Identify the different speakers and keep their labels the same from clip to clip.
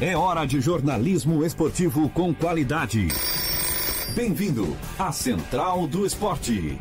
Speaker 1: É hora de jornalismo esportivo com qualidade. Bem-vindo à Central do Esporte.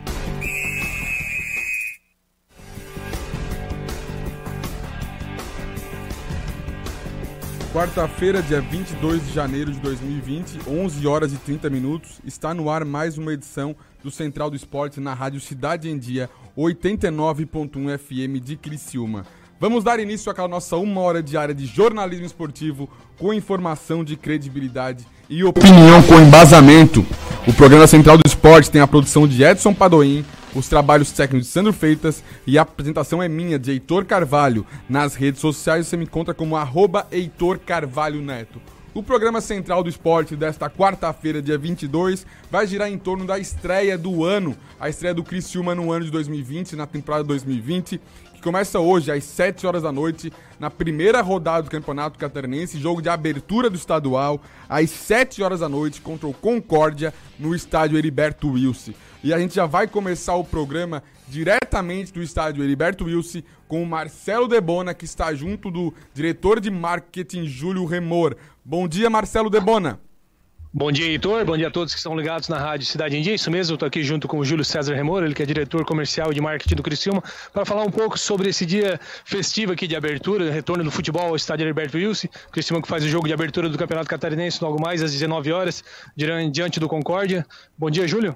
Speaker 2: Quarta-feira, dia 22 de janeiro de 2020, 11 horas e 30 minutos, está no ar mais uma edição do Central do Esporte na Rádio Cidade em Dia, 89.1 FM de Criciúma. Vamos dar início à nossa uma hora diária de jornalismo esportivo com informação de credibilidade e opinião com embasamento. O programa Central do Esporte tem a produção de Edson Padoim, os trabalhos técnicos de Sandro Feitas e a apresentação é minha, de Heitor Carvalho. Nas redes sociais você me encontra como arroba Heitor Carvalho Neto. O programa central do esporte desta quarta-feira, dia 22, vai girar em torno da estreia do ano, a estreia do Criciúma no ano de 2020, na temporada 2020, começa hoje às 7 horas da noite, na primeira rodada do Campeonato Catarinense, jogo de abertura do estadual, às 7 horas da noite, contra o Concórdia, no estádio Heriberto Wilson. E a gente já vai começar o programa diretamente do estádio Heriberto Wilson com o Marcelo Debona, que está junto do diretor de marketing Júlio Remor. Bom dia, Marcelo Debona.
Speaker 3: Bom dia, Heitor. Bom dia a todos que estão ligados na Rádio Cidade em Dia. Isso mesmo, estou aqui junto com o Júlio César Remor, ele que é diretor comercial e de marketing do Criciúma, para falar um pouco sobre esse dia festivo aqui de abertura, retorno do futebol ao estádio Alberto Wilson. Criciúma que faz o jogo de abertura do Campeonato Catarinense logo mais às 19 horas, diante do Concórdia. Bom dia, Júlio.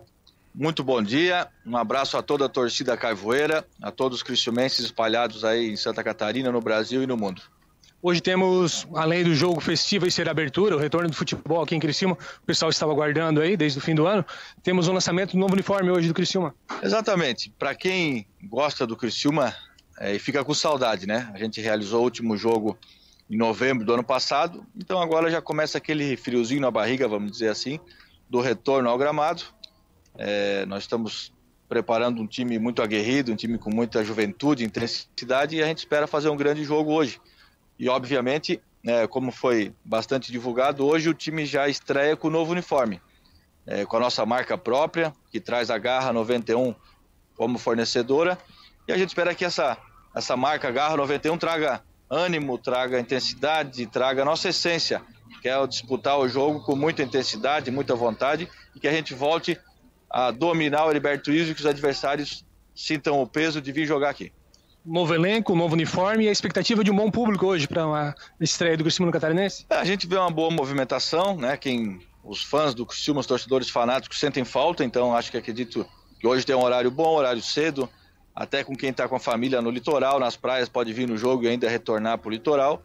Speaker 4: Muito bom dia, um abraço a toda a torcida caivoeira, a todos os criciumenses espalhados aí em Santa Catarina, no Brasil e no mundo.
Speaker 3: Hoje temos, além do jogo festivo e ser abertura, o retorno do futebol aqui em Criciúma, o pessoal estava aguardando aí desde o fim do ano, temos o um lançamento do novo uniforme hoje do Criciúma.
Speaker 4: Exatamente, para quem gosta do Criciúma é, e fica com saudade, né? A gente realizou o último jogo em novembro do ano passado, então agora já começa aquele friozinho na barriga, vamos dizer assim, do retorno ao gramado. É, nós estamos preparando um time muito aguerrido, um time com muita juventude, intensidade, e a gente espera fazer um grande jogo hoje. E, obviamente, é, como foi bastante divulgado, hoje o time já estreia com o novo uniforme, é, com a nossa marca própria, que traz a Garra 91 como fornecedora. E a gente espera que essa, essa marca Garra 91 traga ânimo, traga intensidade, traga a nossa essência, que é disputar o jogo com muita intensidade, muita vontade, e que a gente volte a dominar o Heriberto Iso e que os adversários sintam o peso de vir jogar aqui
Speaker 3: novo elenco, novo uniforme e a expectativa de um bom público hoje para a estreia do Criciúma no Catarinense?
Speaker 4: É, a gente vê uma boa movimentação, né? Quem os fãs do Criciúma, os torcedores fanáticos sentem falta, então acho que acredito que hoje tem um horário bom, horário cedo, até com quem está com a família no litoral, nas praias, pode vir no jogo e ainda retornar para o litoral.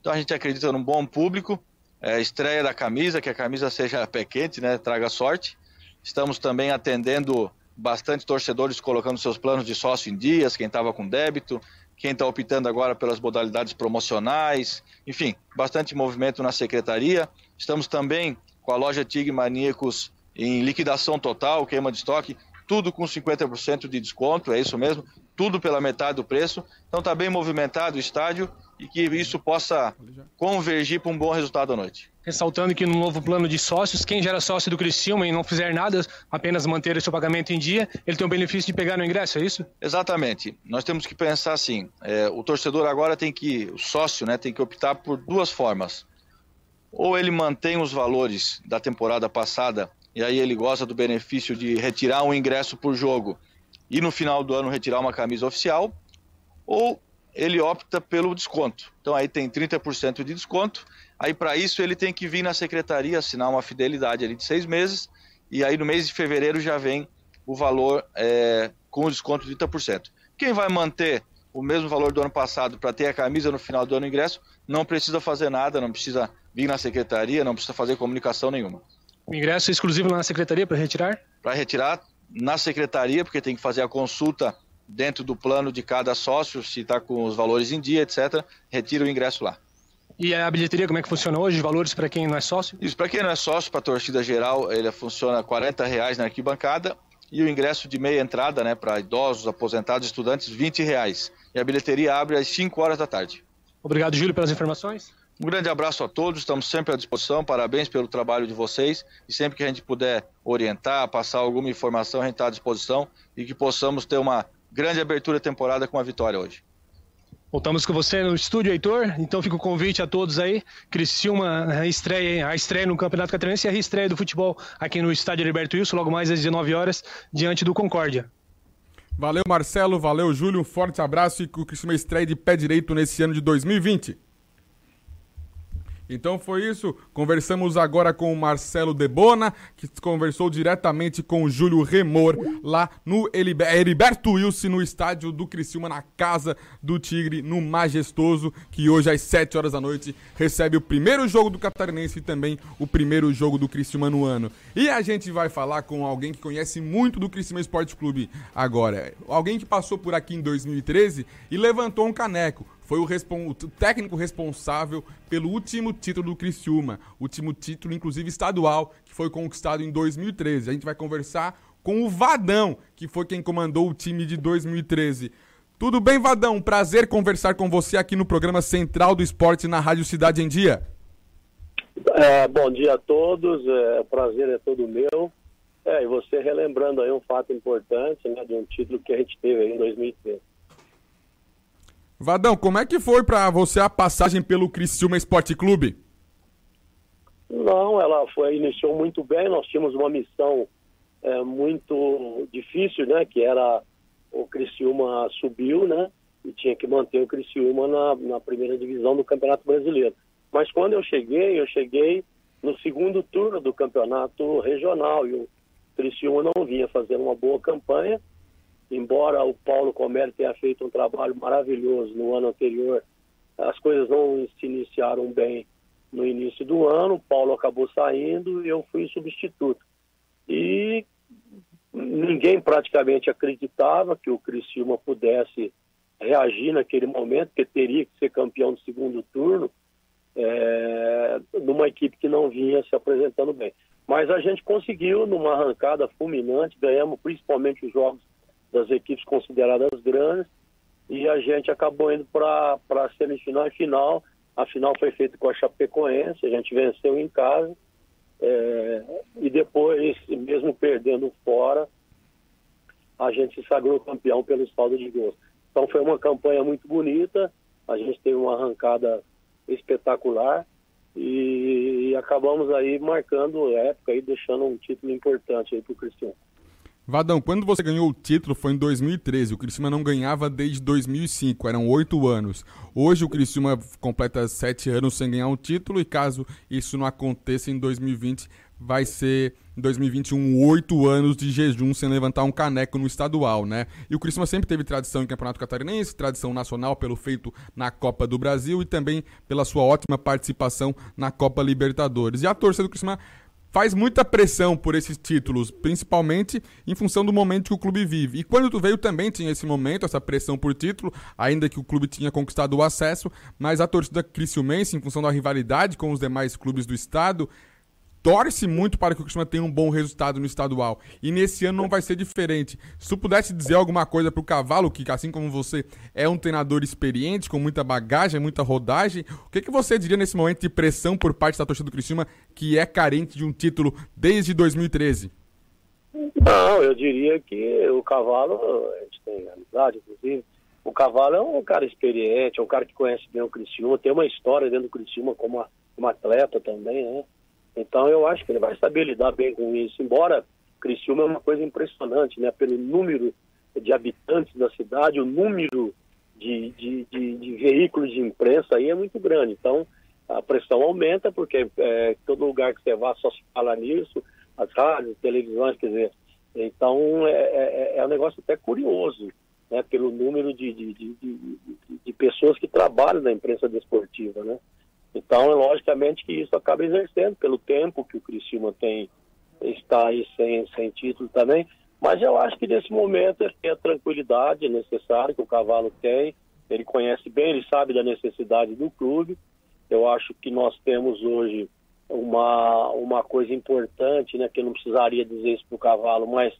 Speaker 4: Então a gente acredita num bom público, é, estreia da camisa, que a camisa seja pé quente, né? Traga sorte. Estamos também atendendo bastante torcedores colocando seus planos de sócio em dias, quem estava com débito, quem está optando agora pelas modalidades promocionais, enfim, bastante movimento na secretaria. Estamos também com a loja Tig Maníacos em liquidação total, queima de estoque, tudo com 50% de desconto, é isso mesmo, tudo pela metade do preço. Então está bem movimentado o estádio e que isso possa convergir para um bom resultado à noite.
Speaker 3: Ressaltando que no novo plano de sócios, quem já era sócio do Criciúma e não fizer nada, apenas manter o seu pagamento em dia, ele tem o benefício de pegar no ingresso, é isso?
Speaker 4: Exatamente. Nós temos que pensar assim, é, o torcedor agora tem que, o sócio, né, tem que optar por duas formas. Ou ele mantém os valores da temporada passada e aí ele gosta do benefício de retirar um ingresso por jogo e no final do ano retirar uma camisa oficial, ou ele opta pelo desconto. Então aí tem 30% de desconto. Aí para isso ele tem que vir na secretaria assinar uma fidelidade ali de seis meses. E aí no mês de fevereiro já vem o valor é, com o desconto de 30%. Quem vai manter o mesmo valor do ano passado para ter a camisa no final do ano ingresso, não precisa fazer nada, não precisa vir na secretaria, não precisa fazer comunicação nenhuma.
Speaker 3: O ingresso é exclusivo lá na secretaria para retirar?
Speaker 4: Para retirar na secretaria, porque tem que fazer a consulta dentro do plano de cada sócio, se está com os valores em dia, etc., retira o ingresso lá.
Speaker 3: E a bilheteria, como é que funciona hoje? Valores para quem não é sócio?
Speaker 4: Isso, para quem não é sócio, para a torcida geral, ele funciona R$ reais na arquibancada e o ingresso de meia entrada, né, para idosos, aposentados, estudantes, R$ reais. E a bilheteria abre às 5 horas da tarde.
Speaker 3: Obrigado, Júlio, pelas informações.
Speaker 4: Um grande abraço a todos, estamos sempre à disposição, parabéns pelo trabalho de vocês e sempre que a gente puder orientar, passar alguma informação, a gente está à disposição e que possamos ter uma grande abertura temporada com a vitória hoje.
Speaker 3: Voltamos com você no estúdio, Heitor. Então fica o convite a todos aí. Criciúma estreia, a estreia no Campeonato Catarinense e a reestreia do futebol aqui no estádio Alberto Wilson, logo mais às 19 horas, diante do Concórdia.
Speaker 2: Valeu, Marcelo. Valeu, Júlio. Um forte abraço e que o Criciúma estreia de pé direito nesse ano de 2020. Então foi isso. Conversamos agora com o Marcelo Debona, que conversou diretamente com o Júlio Remor lá no é Heriberto Wilson, no estádio do Criciúma, na casa do Tigre, no Majestoso, que hoje às 7 horas da noite recebe o primeiro jogo do Catarinense e também o primeiro jogo do Criciúma no ano. E a gente vai falar com alguém que conhece muito do Criciúma Esporte Clube agora. Alguém que passou por aqui em 2013 e levantou um caneco foi o, respon... o, técnico responsável pelo último título do Criciúma, último título, inclusive estadual, que foi conquistado em 2013. A gente vai conversar com o Vadão, que foi quem comandou o time de 2013. Tudo bem, Vadão? Prazer conversar com você aqui no programa Central do Esporte na Rádio Cidade em Dia.
Speaker 5: É, bom dia a todos, é, o prazer é todo meu. É, e você relembrando aí um fato importante, né, de um título que a gente teve aí em 2013.
Speaker 2: Vadão, como é que foi para você a passagem pelo Criciúma Esporte Clube?
Speaker 5: Não, ela foi, iniciou muito bem. Nós tínhamos uma missão é, muito difícil, né? Que era o Criciúma subiu, né? E tinha que manter o Criciúma na, na primeira divisão do Campeonato Brasileiro. Mas quando eu cheguei, eu cheguei no segundo turno do Campeonato Regional e o Criciúma não vinha fazendo uma boa campanha embora o Paulo Comércio tenha feito um trabalho maravilhoso no ano anterior, as coisas não se iniciaram bem no início do ano, o Paulo acabou saindo e eu fui substituto. E ninguém praticamente acreditava que o Criciúma pudesse reagir naquele momento, que teria que ser campeão do segundo turno, é, numa equipe que não vinha se apresentando bem. Mas a gente conseguiu, numa arrancada fulminante, ganhamos principalmente os jogos das equipes consideradas grandes, e a gente acabou indo para a semifinal e final. A final foi feita com a Chapecoense, a gente venceu em casa, é, e depois, mesmo perdendo fora, a gente se sagrou campeão pelo saldo de gols. Então foi uma campanha muito bonita, a gente teve uma arrancada espetacular e, e acabamos aí marcando época e deixando um título importante aí para o Cristiano.
Speaker 2: Vadão, quando você ganhou o título foi em 2013. O Criciúma não ganhava desde 2005, eram oito anos. Hoje o Criciúma completa sete anos sem ganhar um título e caso isso não aconteça em 2020, vai ser em 2021 oito anos de jejum sem levantar um caneco no estadual, né? E o Criciúma sempre teve tradição em Campeonato Catarinense, tradição nacional pelo feito na Copa do Brasil e também pela sua ótima participação na Copa Libertadores. E a torcida do Criciúma faz muita pressão por esses títulos, principalmente em função do momento que o clube vive. E quando tu veio também tinha esse momento, essa pressão por título, ainda que o clube tinha conquistado o acesso, mas a torcida criciumense, em função da rivalidade com os demais clubes do estado, torce muito para que o Criciúma tenha um bom resultado no estadual. E nesse ano não vai ser diferente. Se tu pudesse dizer alguma coisa para o Cavalo, que assim como você é um treinador experiente, com muita bagagem, muita rodagem, o que, que você diria nesse momento de pressão por parte da torcida do Criciúma, que é carente de um título desde 2013? Não,
Speaker 5: eu diria que o Cavalo, a gente tem amizade, inclusive, o Cavalo é um cara experiente, é um cara que conhece bem o Criciúma, tem uma história dentro do Criciúma como atleta também, né? Então eu acho que ele vai saber lidar bem com isso, embora Criciúma é uma coisa impressionante, né? Pelo número de habitantes da cidade, o número de, de, de, de veículos de imprensa aí é muito grande. Então a pressão aumenta, porque é, todo lugar que você vá só se fala nisso, as rádios, televisões, quer dizer. Então é, é, é, é um negócio até curioso, né? Pelo número de, de, de, de pessoas que trabalham na imprensa desportiva, né? Então, é logicamente que isso acaba exercendo pelo tempo que o Criciúma tem, está aí sem, sem título também. Mas eu acho que nesse momento ele é tem a tranquilidade é necessária que o cavalo tem. Ele conhece bem, ele sabe da necessidade do clube. Eu acho que nós temos hoje uma, uma coisa importante, né, que eu não precisaria dizer isso para o cavalo, mas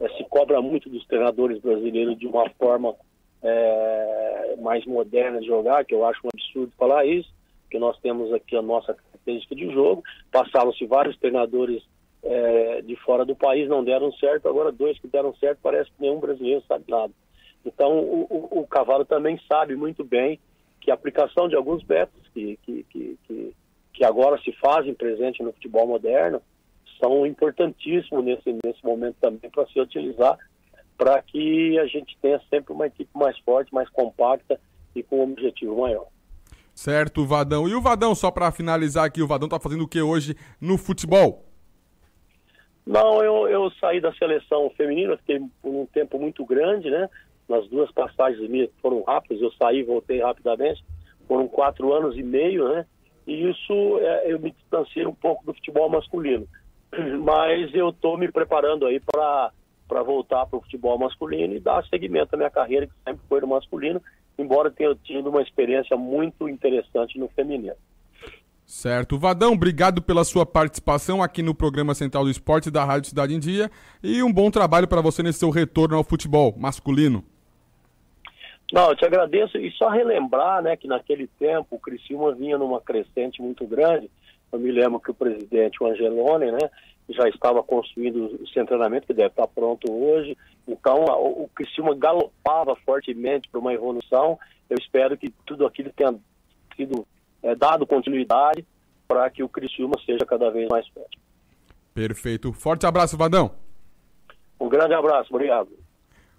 Speaker 5: é, se cobra muito dos treinadores brasileiros de uma forma é, mais moderna de jogar, que eu acho um absurdo falar isso, que nós temos aqui a nossa característica de jogo. Passaram-se vários treinadores é, de fora do país, não deram certo, agora dois que deram certo, parece que nenhum brasileiro sabe nada. Então, o, o, o Cavalo também sabe muito bem que a aplicação de alguns métodos que, que, que, que, que agora se fazem presente no futebol moderno são importantíssimos nesse, nesse momento também para se utilizar para que a gente tenha sempre uma equipe mais forte, mais compacta e com um objetivo maior.
Speaker 2: Certo, Vadão. E o Vadão, só para finalizar aqui, o Vadão tá fazendo o que hoje no futebol?
Speaker 5: Não, eu, eu saí da seleção feminina, fiquei por um tempo muito grande, né? Nas duas passagens minhas foram rápidas, eu saí voltei rapidamente. Foram quatro anos e meio, né? E isso é, eu me distanciei um pouco do futebol masculino. Mas eu estou me preparando aí para voltar para o futebol masculino e dar seguimento à minha carreira, que sempre foi no masculino embora tenha tido uma experiência muito interessante no feminino.
Speaker 2: Certo. Vadão, obrigado pela sua participação aqui no programa Central do Esporte da Rádio Cidade em Dia e um bom trabalho para você nesse seu retorno ao futebol masculino.
Speaker 5: Não, eu te agradeço e só relembrar né, que naquele tempo o Criciúma vinha numa crescente muito grande eu me lembro que o presidente, o Angeloni, né, já estava construindo o centramento, que deve estar pronto hoje. Então, o Criciúma galopava fortemente para uma evolução. Eu espero que tudo aquilo tenha sido é, dado continuidade para que o Criciúma seja cada vez mais forte.
Speaker 2: Perfeito. Forte abraço, Vadão.
Speaker 5: Um grande abraço, obrigado.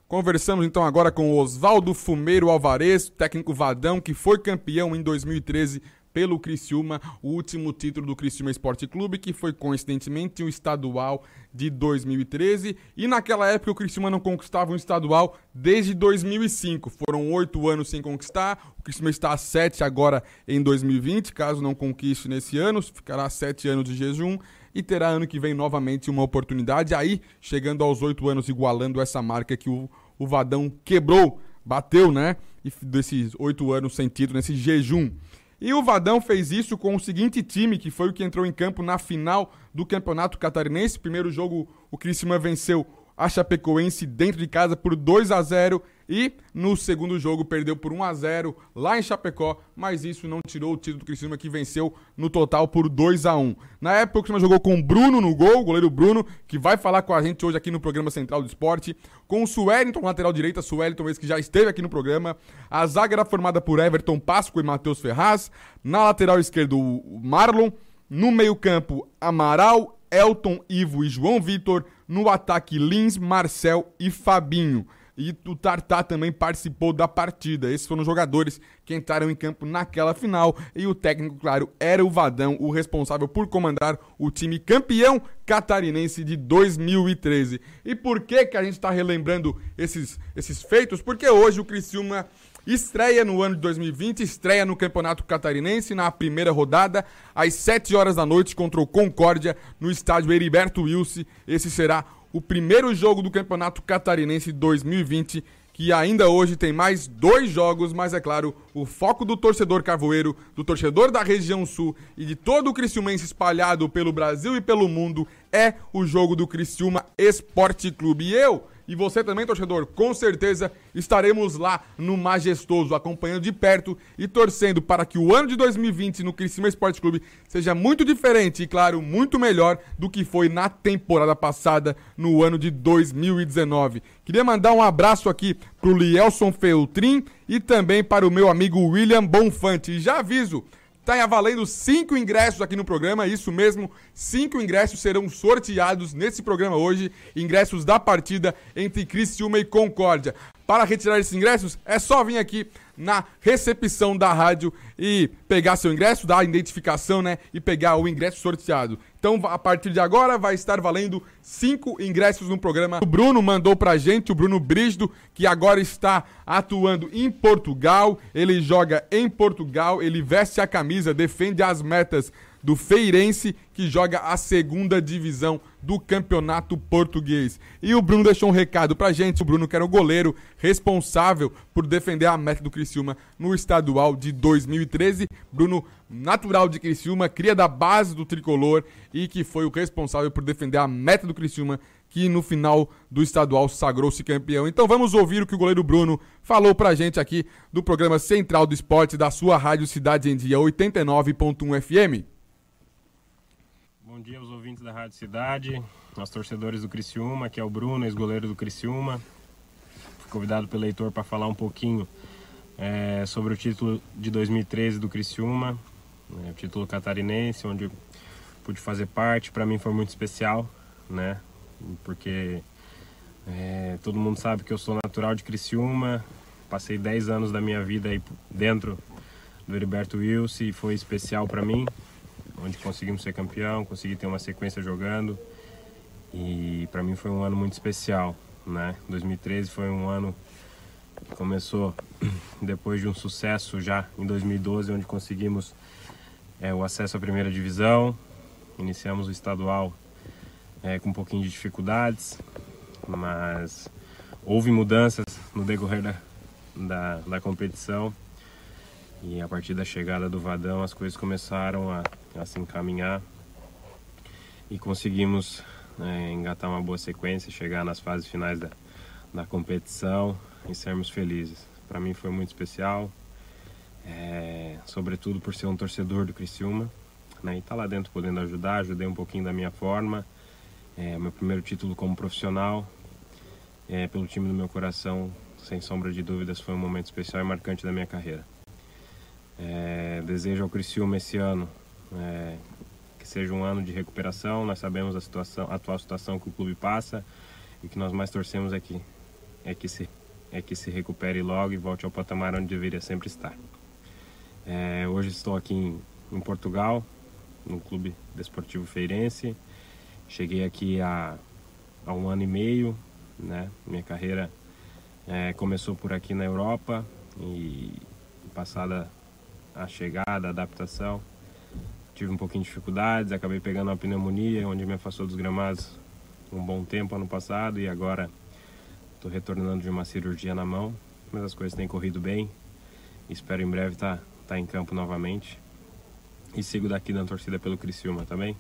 Speaker 2: Conversamos então agora com Oswaldo Fumeiro Alvarez, técnico Vadão, que foi campeão em 2013 pelo Criciúma, o último título do Criciúma Esporte Clube, que foi coincidentemente o estadual de 2013. E naquela época o Criciúma não conquistava um estadual desde 2005. Foram oito anos sem conquistar. O Criciúma está a sete agora em 2020. Caso não conquiste nesse ano, ficará sete anos de jejum e terá ano que vem novamente uma oportunidade. Aí, chegando aos oito anos, igualando essa marca que o, o Vadão quebrou, bateu, né? E desses oito anos sem título, nesse jejum. E o Vadão fez isso com o seguinte time, que foi o que entrou em campo na final do Campeonato Catarinense. Primeiro jogo, o Criciúma venceu a Chapecoense dentro de casa por 2 a 0 e no segundo jogo perdeu por 1 a 0 lá em Chapecó, mas isso não tirou o título do Criciúma que venceu no total por 2 a 1. Na época o Criciúma jogou com o Bruno no gol, o goleiro Bruno, que vai falar com a gente hoje aqui no programa Central do Esporte, com o Sueliton lateral direita, Sueliton esse que já esteve aqui no programa. A zaga era formada por Everton Páscoa e Matheus Ferraz, na lateral esquerda o Marlon, no meio-campo Amaral, Elton, Ivo e João Vitor no ataque, Lins, Marcel e Fabinho. E o Tartá também participou da partida. Esses foram os jogadores que entraram em campo naquela final. E o técnico, claro, era o Vadão, o responsável por comandar o time campeão catarinense de 2013. E por que, que a gente está relembrando esses, esses feitos? Porque hoje o Criciúma Estreia no ano de 2020, estreia no Campeonato Catarinense, na primeira rodada, às 7 horas da noite, contra o Concórdia, no estádio Heriberto Wilson. Esse será o primeiro jogo do Campeonato Catarinense 2020, que ainda hoje tem mais dois jogos, mas é claro, o foco do torcedor cavoeiro, do torcedor da região sul e de todo o Criciumense espalhado pelo Brasil e pelo mundo é o jogo do Criciúma Esporte Clube. E eu e você também, torcedor, com certeza estaremos lá no Majestoso, acompanhando de perto e torcendo para que o ano de 2020 no Criciúma Esporte Clube seja muito diferente e, claro, muito melhor do que foi na temporada passada, no ano de 2019. Queria mandar um abraço aqui para o Lielson Feltrin e também para o meu amigo William Bonfante. E já aviso Tá valendo cinco ingressos aqui no programa, é isso mesmo. Cinco ingressos serão sorteados nesse programa hoje. Ingressos da partida entre Criciúma e Concórdia. Para retirar esses ingressos, é só vir aqui na recepção da rádio e pegar seu ingresso, dar a identificação, né? E pegar o ingresso sorteado. Então, a partir de agora, vai estar valendo cinco ingressos no programa. O Bruno mandou pra gente, o Bruno Brígido, que agora está atuando em Portugal. Ele joga em Portugal, ele veste a camisa, defende as metas do Feirense, que joga a segunda divisão do Campeonato Português. E o Bruno deixou um recado pra gente, o Bruno que era o goleiro responsável por defender a meta do Criciúma no estadual de 2013. Bruno, natural de Criciúma, cria da base do tricolor e que foi o responsável por defender a meta do Criciúma que no final do estadual sagrou-se campeão. Então vamos ouvir o que o goleiro Bruno falou pra gente aqui do programa Central do Esporte da sua Rádio Cidade em Dia 89.1 FM
Speaker 6: dia aos ouvintes da Rádio Cidade, aos torcedores do Criciúma, que é o Bruno, ex-goleiro do Criciúma. Fui convidado pelo Heitor para falar um pouquinho é, sobre o título de 2013 do Criciúma, né, o título catarinense, onde pude fazer parte. Para mim foi muito especial, né? Porque é, todo mundo sabe que eu sou natural de Criciúma, passei 10 anos da minha vida aí dentro do Heriberto Wilson e foi especial para mim onde conseguimos ser campeão, consegui ter uma sequência jogando e para mim foi um ano muito especial, né? 2013 foi um ano que começou depois de um sucesso já em 2012, onde conseguimos é, o acesso à primeira divisão, iniciamos o estadual é, com um pouquinho de dificuldades, mas houve mudanças no decorrer da, da, da competição e a partir da chegada do Vadão as coisas começaram a, a se encaminhar e conseguimos né, engatar uma boa sequência, chegar nas fases finais da, da competição e sermos felizes. Para mim foi muito especial, é, sobretudo por ser um torcedor do Criciúma né, e estar tá lá dentro podendo ajudar, ajudei um pouquinho da minha forma. É, meu primeiro título como profissional, é, pelo time do meu coração, sem sombra de dúvidas, foi um momento especial e marcante da minha carreira. É, desejo ao Criciúma esse ano é, que seja um ano de recuperação. Nós sabemos a, situação, a atual situação que o clube passa e que nós mais torcemos é que, é que, se, é que se recupere logo e volte ao patamar onde deveria sempre estar. É, hoje estou aqui em, em, Portugal, no Clube Desportivo Feirense. Cheguei aqui há, há um ano e meio, né? Minha carreira é, começou por aqui na Europa e passada a chegada, a adaptação. Tive um pouquinho de dificuldades, acabei pegando uma pneumonia, onde me afastou dos gramados um bom tempo ano passado e agora estou retornando de uma cirurgia na mão, mas as coisas têm corrido bem. Espero em breve estar tá, tá em campo novamente. E sigo daqui na torcida pelo Criciúma também. Tá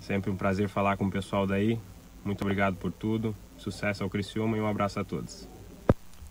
Speaker 6: Sempre um prazer falar com o pessoal daí. Muito obrigado por tudo. Sucesso ao Criciúma e um abraço a todos.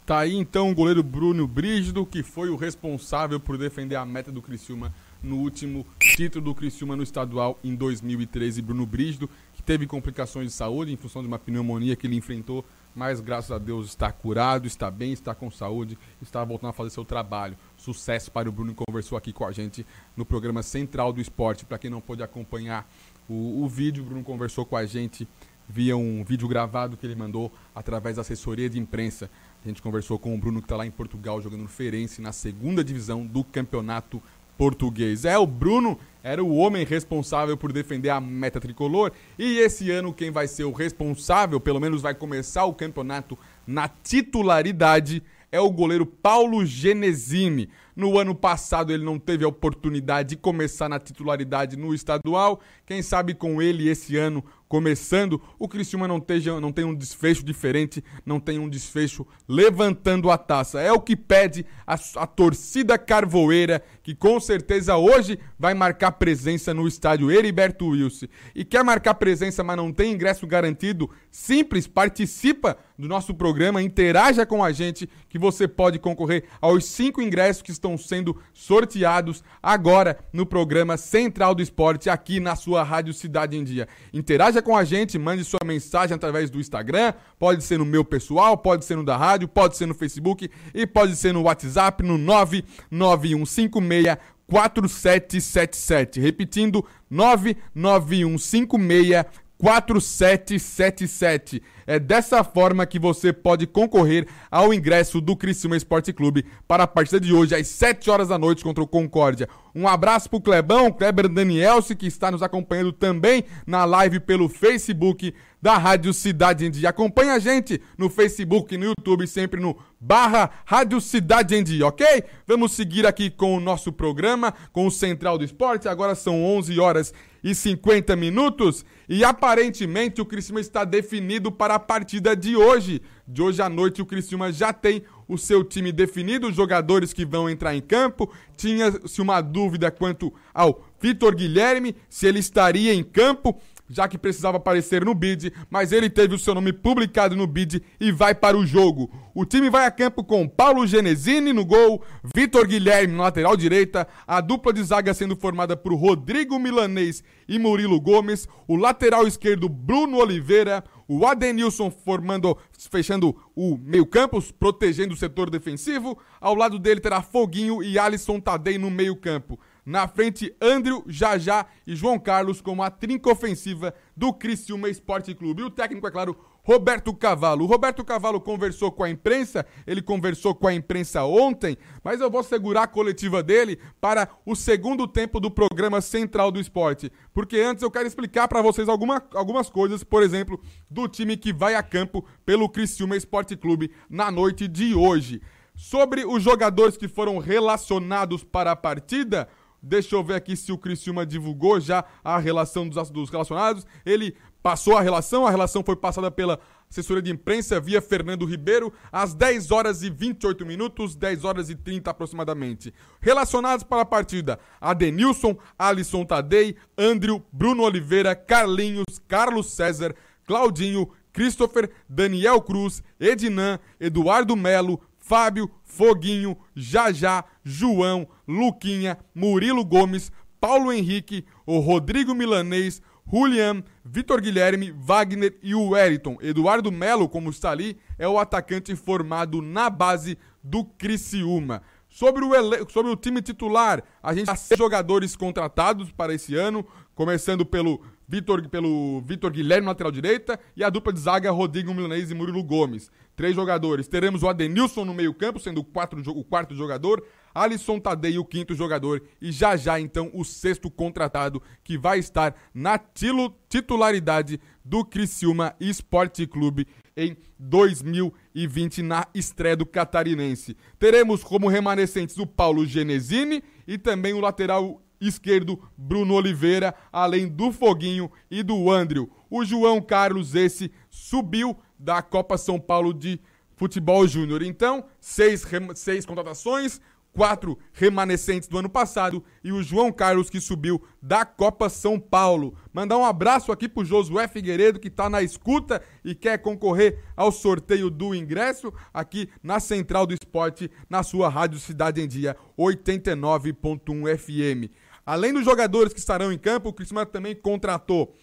Speaker 2: Tá aí então o goleiro Bruno Brígido, que foi o responsável por defender a meta do Criciúma no último título do Criciúma no estadual em 2013. Bruno Brígido, que teve complicações de saúde em função de uma pneumonia que ele enfrentou, mas graças a Deus está curado, está bem, está com saúde, está voltando a fazer seu trabalho. Sucesso para o Bruno, conversou aqui com a gente no programa Central do Esporte. Para quem não pôde acompanhar o, o vídeo, o Bruno conversou com a gente via um vídeo gravado que ele mandou através da assessoria de imprensa a gente conversou com o Bruno, que está lá em Portugal, jogando no Ferenc, na segunda divisão do Campeonato Português. É, o Bruno era o homem responsável por defender a meta tricolor, e esse ano quem vai ser o responsável, pelo menos vai começar o campeonato na titularidade, é o goleiro Paulo Genesini. No ano passado ele não teve a oportunidade de começar na titularidade no estadual. Quem sabe com ele esse ano começando, o Criciúma não, tenha, não tem um desfecho diferente, não tem um desfecho levantando a taça. É o que pede a, a torcida carvoeira, que com certeza hoje vai marcar presença no estádio Heriberto Wilson. E quer marcar presença, mas não tem ingresso garantido? Simples, participa do nosso programa, interaja com a gente, que você pode concorrer aos cinco ingressos que estão estão sendo sorteados agora no programa Central do Esporte, aqui na sua Rádio Cidade em Dia. Interaja com a gente, mande sua mensagem através do Instagram, pode ser no meu pessoal, pode ser no da rádio, pode ser no Facebook e pode ser no WhatsApp no 99156 4777. Repetindo, 99156 4777. É dessa forma que você pode concorrer ao ingresso do Criciúma Esporte Clube para a partida de hoje, às 7 horas da noite, contra o Concórdia. Um abraço para o Clebão, Kleber Danielse que está nos acompanhando também na live pelo Facebook da Rádio Cidade em Dia. Acompanha a gente no Facebook, no YouTube, sempre no barra Rádio Cidade em Dia, ok? Vamos seguir aqui com o nosso programa, com o Central do Esporte. Agora são 11 horas e 50 minutos e aparentemente o Criciúma está definido para a partida de hoje. De hoje à noite, o Criciúma já tem o seu time definido, os jogadores que vão entrar em campo. Tinha-se uma dúvida quanto ao Vitor Guilherme, se ele estaria em campo, já que precisava aparecer no bid, mas ele teve o seu nome publicado no bid e vai para o jogo. O time vai a campo com Paulo Genesini no gol, Vitor Guilherme na lateral direita, a dupla de zaga sendo formada por Rodrigo Milanês e Murilo Gomes, o lateral esquerdo Bruno Oliveira, o Adenilson formando, fechando o meio-campo, protegendo o setor defensivo. Ao lado dele terá Foguinho e Alisson Tadei no meio-campo. Na frente, Andrew, Jajá e João Carlos como a trinca ofensiva do Criciúma Esporte Clube. E o técnico, é claro, Roberto Cavalo. O Roberto Cavalo conversou com a imprensa, ele conversou com a imprensa ontem, mas eu vou segurar a coletiva dele para o segundo tempo do programa Central do Esporte, porque antes eu quero explicar para vocês alguma, algumas coisas, por exemplo, do time que vai a campo pelo Criciúma Esporte Clube na noite de hoje. Sobre os jogadores que foram relacionados para a partida, Deixa eu ver aqui se o Criciúma divulgou já a relação dos, dos relacionados. Ele Passou a relação, a relação foi passada pela assessoria de imprensa via Fernando Ribeiro às 10 horas e 28 minutos, 10 horas e 30 aproximadamente. Relacionados para a partida: Adenilson, Alisson Tadei, Andrew, Bruno Oliveira, Carlinhos, Carlos César, Claudinho, Christopher, Daniel Cruz, Ednan, Eduardo Melo, Fábio, Foguinho, Jajá, João, Luquinha, Murilo Gomes, Paulo Henrique, o Rodrigo Milanês, Julian, Vitor Guilherme, Wagner e o Wellington. Eduardo Melo, como está ali, é o atacante formado na base do Criciúma. Sobre o, Sobre o time titular, a gente tem tá seis jogadores contratados para esse ano, começando pelo Vitor, pelo Vitor Guilherme, lateral direita, e a dupla de zaga, Rodrigo Milanês e Murilo Gomes. Três jogadores. Teremos o Adenilson no meio-campo, sendo o, quatro, o quarto jogador. Alisson Tadei, o quinto jogador, e já já então o sexto contratado que vai estar na tilo, titularidade do Criciúma Esporte Clube em 2020 na estreia do catarinense. Teremos como remanescentes o Paulo Genesini e também o lateral esquerdo Bruno Oliveira, além do Foguinho e do Andrew. O João Carlos esse subiu da Copa São Paulo de Futebol Júnior. Então, seis, seis contratações, quatro remanescentes do ano passado, e o João Carlos que subiu da Copa São Paulo. Mandar um abraço aqui pro Josué Figueiredo que está na escuta e quer concorrer ao sorteio do ingresso aqui na Central do Esporte, na sua Rádio Cidade em Dia 89.1 FM. Além dos jogadores que estarão em campo, o Cristina também contratou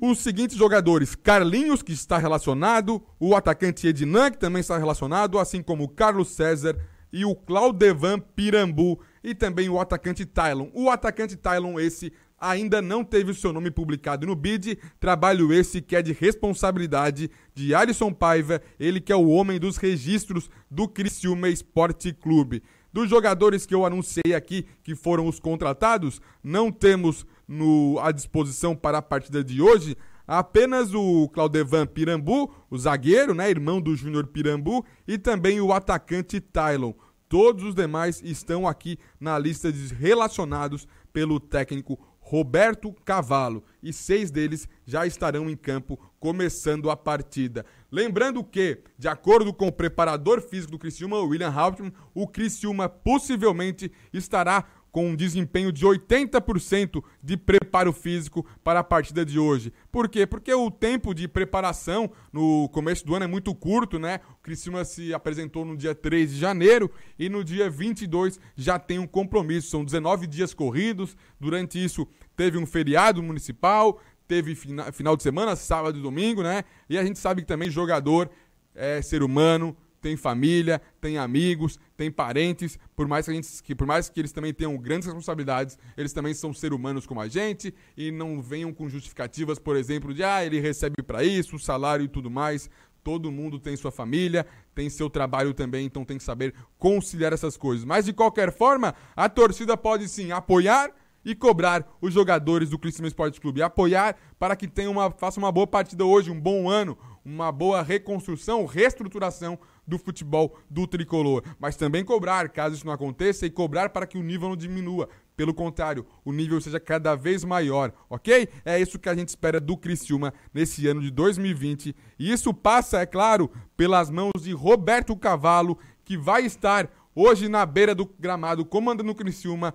Speaker 2: os seguintes jogadores: Carlinhos, que está relacionado, o atacante Ednan, que também está relacionado, assim como Carlos César, e o Claudevan Pirambu e também o atacante Tylon. O atacante Tylon, esse ainda não teve o seu nome publicado no BID, trabalho esse que é de responsabilidade de Alisson Paiva, ele que é o homem dos registros do Criciúma Esporte Clube. Dos jogadores que eu anunciei aqui que foram os contratados, não temos no, à disposição para a partida de hoje Apenas o Claudevan Pirambu, o zagueiro, né, irmão do Júnior Pirambu, e também o atacante Tylon. Todos os demais estão aqui na lista de relacionados pelo técnico Roberto Cavalo e seis deles já estarão em campo começando a partida. Lembrando que, de acordo com o preparador físico do Criciúma, William Hauptmann, o Criciúma possivelmente estará com um desempenho de 80% de preparo físico para a partida de hoje. Por quê? Porque o tempo de preparação no começo do ano é muito curto, né? O Criciúma se apresentou no dia 3 de janeiro e no dia 22 já tem um compromisso. São 19 dias corridos. Durante isso, teve um feriado municipal, teve fina final de semana, sábado e domingo, né? E a gente sabe que também jogador é ser humano, tem família, tem amigos, tem parentes, por mais que, gente, que, por mais que eles também tenham grandes responsabilidades, eles também são seres humanos como a gente e não venham com justificativas, por exemplo, de ah, ele recebe para isso, salário e tudo mais. Todo mundo tem sua família, tem seu trabalho também, então tem que saber conciliar essas coisas. Mas de qualquer forma, a torcida pode sim apoiar e cobrar os jogadores do Criciúma Esporte Clube, apoiar para que tenha uma, faça uma boa partida hoje, um bom ano, uma boa reconstrução, reestruturação do futebol do tricolor, mas também cobrar, caso isso não aconteça, e cobrar para que o nível não diminua. Pelo contrário, o nível seja cada vez maior, ok? É isso que a gente espera do Criciúma nesse ano de 2020. E isso passa, é claro, pelas mãos de Roberto Cavalo, que vai estar hoje na beira do gramado, comandando o Criciúma,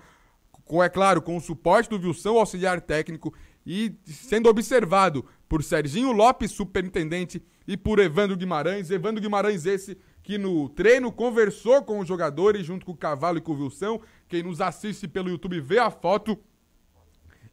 Speaker 2: com, é claro, com o suporte do Wilson, auxiliar técnico, e sendo observado por Serginho Lopes, superintendente, e por Evandro Guimarães. Evandro Guimarães, esse que no treino conversou com os jogadores, junto com o Cavalo e com o Wilson. Quem nos assiste pelo YouTube vê a foto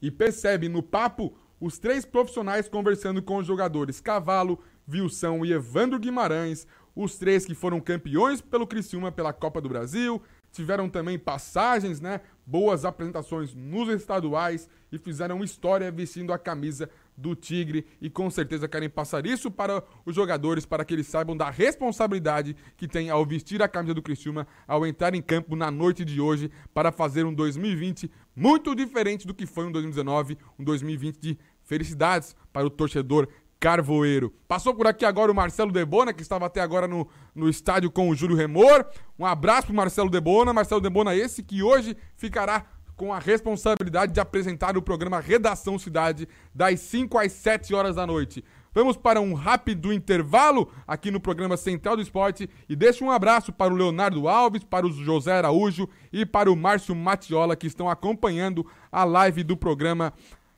Speaker 2: e percebe no papo os três profissionais conversando com os jogadores: Cavalo, Wilson e Evandro Guimarães. Os três que foram campeões pelo Criciúma pela Copa do Brasil, tiveram também passagens, né? Boas apresentações nos estaduais e fizeram história vestindo a camisa do Tigre e com certeza querem passar isso para os jogadores, para que eles saibam da responsabilidade que tem ao vestir a camisa do Criciúma, ao entrar em campo na noite de hoje para fazer um 2020 muito diferente do que foi um 2019, um 2020 de felicidades para o torcedor Carvoeiro. Passou por aqui agora o Marcelo Debona, que estava até agora no, no estádio com o Júlio Remor. Um abraço pro Marcelo Debona. Marcelo Debona, esse que hoje ficará com a responsabilidade de apresentar o programa Redação Cidade das 5 às 7 horas da noite. Vamos para um rápido intervalo aqui no programa Central do Esporte e deixo um abraço para o Leonardo Alves, para o José Araújo e para o Márcio Matiola que estão acompanhando a live do programa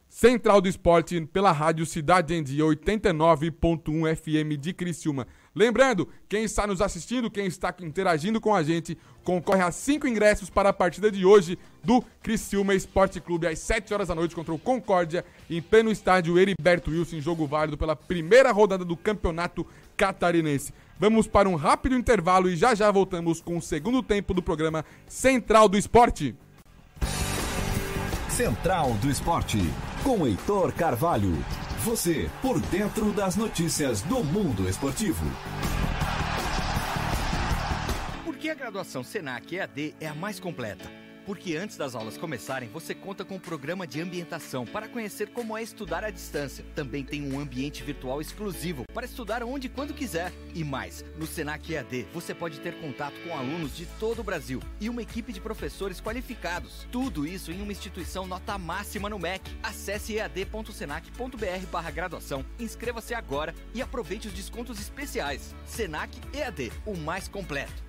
Speaker 2: Central do Esporte pela rádio Cidade em Dia 89.1 FM de Criciúma. Lembrando, quem está nos assistindo, quem está interagindo com a gente, concorre a cinco ingressos para a partida de hoje do Criciúma Esporte Clube, às 7 horas da noite, contra o Concórdia, em pleno estádio Heriberto Wilson, em jogo válido pela primeira rodada do Campeonato Catarinense. Vamos para um rápido intervalo e já já voltamos com o segundo tempo do programa Central do Esporte.
Speaker 1: Central do Esporte, com Heitor Carvalho. Você, por dentro das notícias do mundo esportivo.
Speaker 7: Por que a graduação Senac EAD é a mais completa? Porque antes das aulas começarem, você conta com um programa de ambientação para conhecer como é estudar à distância. Também tem um ambiente virtual exclusivo para estudar onde e quando quiser. E mais, no Senac EAD, você pode ter contato com alunos de todo o Brasil e uma equipe de professores qualificados. Tudo isso em uma instituição nota máxima no MEC. Acesse ead.senac.br barra graduação, inscreva-se agora e aproveite os descontos especiais. Senac EAD, o mais completo.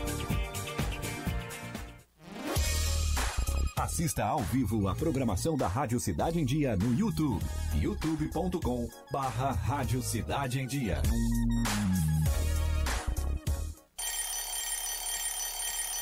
Speaker 1: Assista ao vivo a programação da Rádio Cidade em Dia no YouTube. youtube.com barra Rádio Cidade em Dia.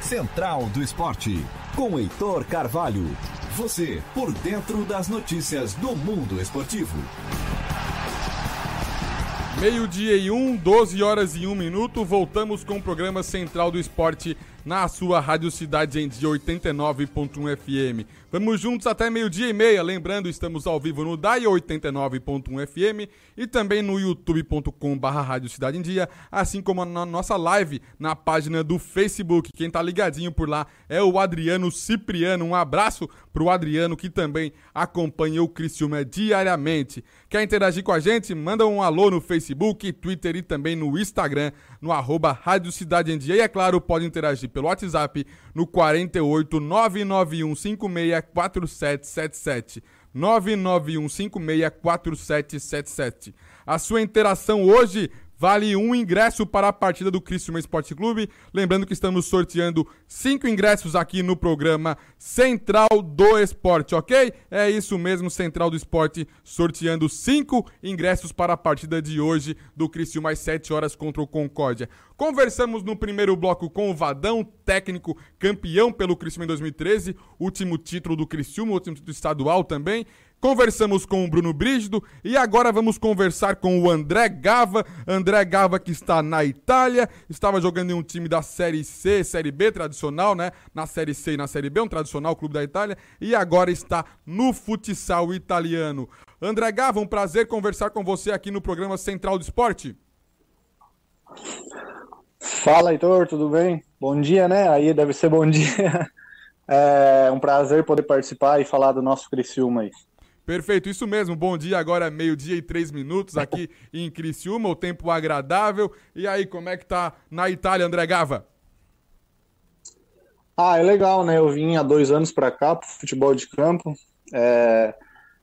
Speaker 1: Central do Esporte, com Heitor Carvalho. Você por dentro das notícias do mundo esportivo.
Speaker 2: Meio-dia e um, 12 horas e um minuto, voltamos com o programa Central do Esporte na sua Rádio Cidade em 89.1 FM. Vamos juntos até meio-dia e meia. Lembrando, estamos ao vivo no DAI 89.1 FM e também no youtube.com.br Rádio Cidade em Dia, assim como na nossa live na página do Facebook. Quem tá ligadinho por lá é o Adriano Cipriano. Um abraço para o Adriano, que também acompanha o Criciúma diariamente. Quer interagir com a gente? Manda um alô no Facebook, Twitter e também no Instagram, no arroba Rádio Cidade em Dia. E é claro, pode interagir pelo WhatsApp no 48 991564777. A sua interação hoje vale um ingresso para a partida do Criciúma Esporte Clube. Lembrando que estamos sorteando cinco ingressos aqui no programa Central do Esporte, ok? É isso mesmo, Central do Esporte sorteando cinco ingressos para a partida de hoje do Criciúma às 7 horas contra o Concórdia. Conversamos no primeiro bloco com o Vadão, técnico campeão pelo Criciúma em 2013, último título do Criciúma, último título estadual também. Conversamos com o Bruno Brígido e agora vamos conversar com o André Gava. André Gava que está na Itália, estava jogando em um time da Série C, Série B tradicional, né? Na Série C e na Série B, um tradicional clube da Itália, e agora está no futsal italiano. André Gava, um prazer conversar com você aqui no programa Central do Esporte.
Speaker 8: Fala, Heitor, tudo bem? Bom dia, né? Aí deve ser bom dia. É um prazer poder participar e falar do nosso Criciúma aí.
Speaker 2: Perfeito, isso mesmo. Bom dia, agora é meio-dia e três minutos aqui em Criciúma, o tempo agradável. E aí, como é que tá na Itália, André Gava?
Speaker 8: Ah, é legal, né? Eu vim há dois anos para cá pro futebol de campo. É...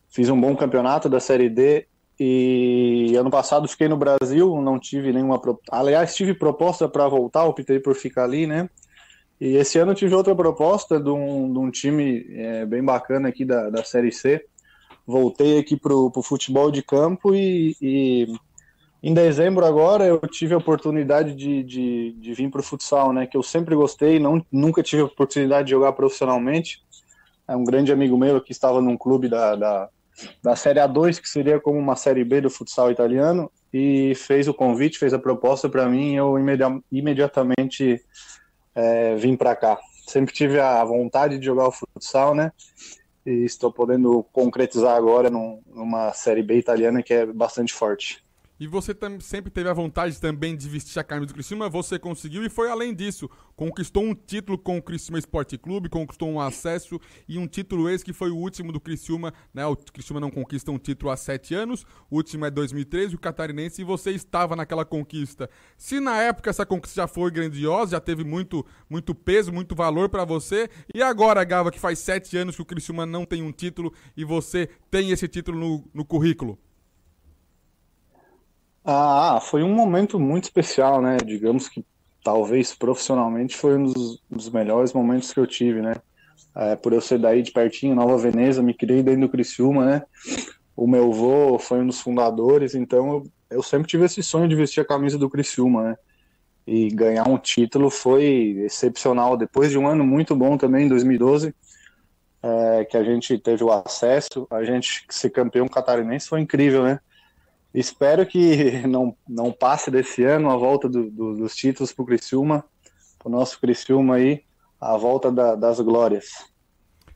Speaker 8: Fiz um bom campeonato da Série D e ano passado fiquei no Brasil, não tive nenhuma. Aliás, tive proposta para voltar, optei por ficar ali, né? E esse ano tive outra proposta de um, de um time é, bem bacana aqui da, da Série C voltei aqui para o futebol de campo e, e em dezembro agora eu tive a oportunidade de, de, de vir futsal, né? Que eu sempre gostei, não, nunca tive a oportunidade de jogar profissionalmente. É um grande amigo meu que estava num clube da, da, da Série A2, que seria como uma Série B do futsal italiano, e fez o convite, fez a proposta para mim, e eu imedi imediatamente é, vim para cá. Sempre tive a vontade de jogar o futsal, né? e estou podendo concretizar agora num, numa Série B italiana que é bastante forte.
Speaker 2: E você sempre teve a vontade também de vestir a camisa do Criciúma, você conseguiu e foi além disso. Conquistou um título com o Criciúma Esporte Clube, conquistou um acesso e um título esse que foi o último do Criciúma. Né? O Criciúma não conquista um título há sete anos, o último é 2013, o Catarinense, e você estava naquela conquista. Se na época essa conquista já foi grandiosa, já teve muito, muito peso, muito valor para você, e agora, Gava, que faz sete anos que o Criciúma não tem um título e você tem esse título no, no currículo?
Speaker 8: Ah, foi um momento muito especial, né? Digamos que talvez profissionalmente foi um dos, dos melhores momentos que eu tive, né? É, por eu ser daí de pertinho, Nova Veneza, me criei dentro do Criciúma, né? O meu avô foi um dos fundadores, então eu, eu sempre tive esse sonho de vestir a camisa do Criciúma, né? E ganhar um título foi excepcional. Depois de um ano muito bom também, em 2012, é, que a gente teve o acesso, a gente ser campeão catarinense foi incrível, né? Espero que não, não passe desse ano a volta do, do, dos títulos para o Criciúma, para o nosso Criciúma aí, a volta da, das glórias.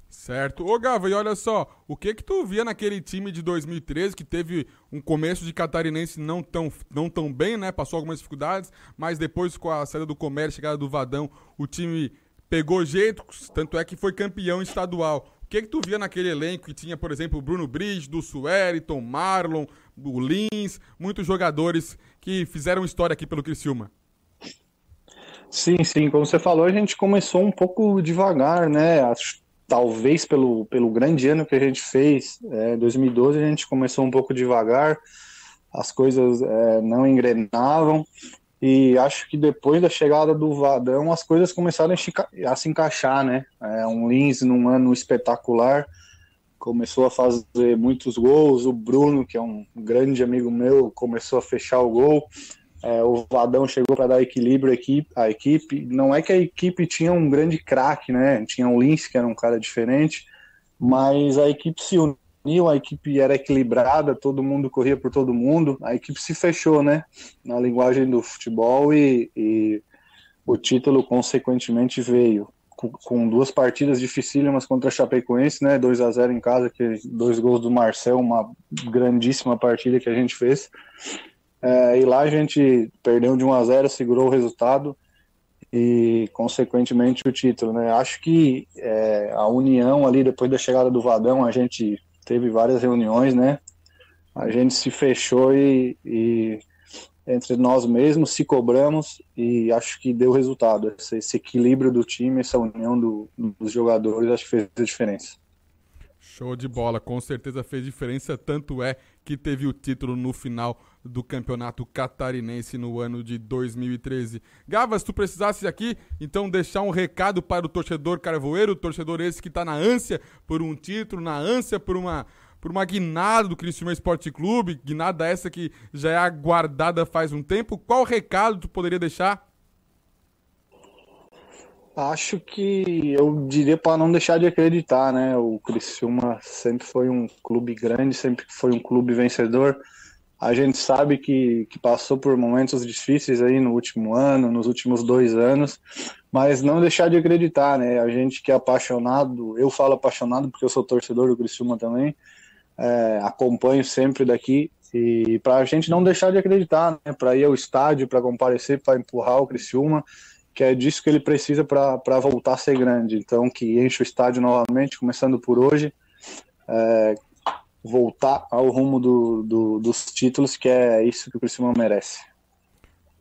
Speaker 2: Certo. Ô, Gava, e olha só, o que que tu via naquele time de 2013 que teve um começo de catarinense não tão, não tão bem, né? Passou algumas dificuldades, mas depois com a saída do comércio, chegada do Vadão, o time pegou jeito, tanto é que foi campeão estadual. O que que tu via naquele elenco que tinha, por exemplo, o Bruno Bridge, do Sueriton, Marlon, o Lins, muitos jogadores que fizeram história aqui pelo Criciúma.
Speaker 8: Sim, sim, como você falou, a gente começou um pouco devagar, né? Talvez pelo, pelo grande ano que a gente fez, é, 2012 a gente começou um pouco devagar, as coisas é, não engrenavam, e acho que depois da chegada do Vadão as coisas começaram a, se encaixar, né? É, um Lins num ano espetacular, começou a fazer muitos gols. O Bruno, que é um grande amigo meu, começou a fechar o gol. É, o Vadão chegou para dar equilíbrio à equipe, à equipe. Não é que a equipe tinha um grande craque, né? Tinha o um Lins, que era um cara diferente, mas a equipe se uniu, a equipe era equilibrada, todo mundo corria por todo mundo. A equipe se fechou, né? Na linguagem do futebol e, e o título, consequentemente, veio com, duas partidas dificílimas contra a Chapecoense, né? 2 a 0 em casa, que dois gols do Marcel, uma grandíssima partida que a gente fez. É, e lá a gente perdeu de 1 a 0, segurou o resultado e consequentemente o título, né? Acho que é, a união ali depois da chegada do Vadão, a gente teve várias reuniões, né? A gente se fechou e, e entre nós mesmos, se cobramos e acho que deu resultado. Esse, esse equilíbrio do time, essa união do, dos jogadores, acho que fez a diferença.
Speaker 2: Show de bola, com certeza fez diferença, tanto é que teve o título no final do Campeonato Catarinense no ano de 2013. Gava, se tu precisasse aqui, então deixar um recado para o torcedor carvoeiro, torcedor esse que está na ânsia por um título, na ânsia por uma por uma guinada do Criciúma Esporte Clube, guinada essa que já é aguardada faz um tempo. Qual recado tu poderia deixar?
Speaker 8: Acho que eu diria para não deixar de acreditar, né? O Criciúma sempre foi um clube grande, sempre foi um clube vencedor. A gente sabe que, que passou por momentos difíceis aí no último ano, nos últimos dois anos, mas não deixar de acreditar, né? A gente que é apaixonado, eu falo apaixonado porque eu sou torcedor do Criciúma também, é, acompanho sempre daqui e para a gente não deixar de acreditar, né? para ir ao estádio, para comparecer, para empurrar o Criciúma, que é disso que ele precisa para voltar a ser grande. Então, que enche o estádio novamente, começando por hoje, é, voltar ao rumo do, do, dos títulos, que é isso que o Criciúma merece.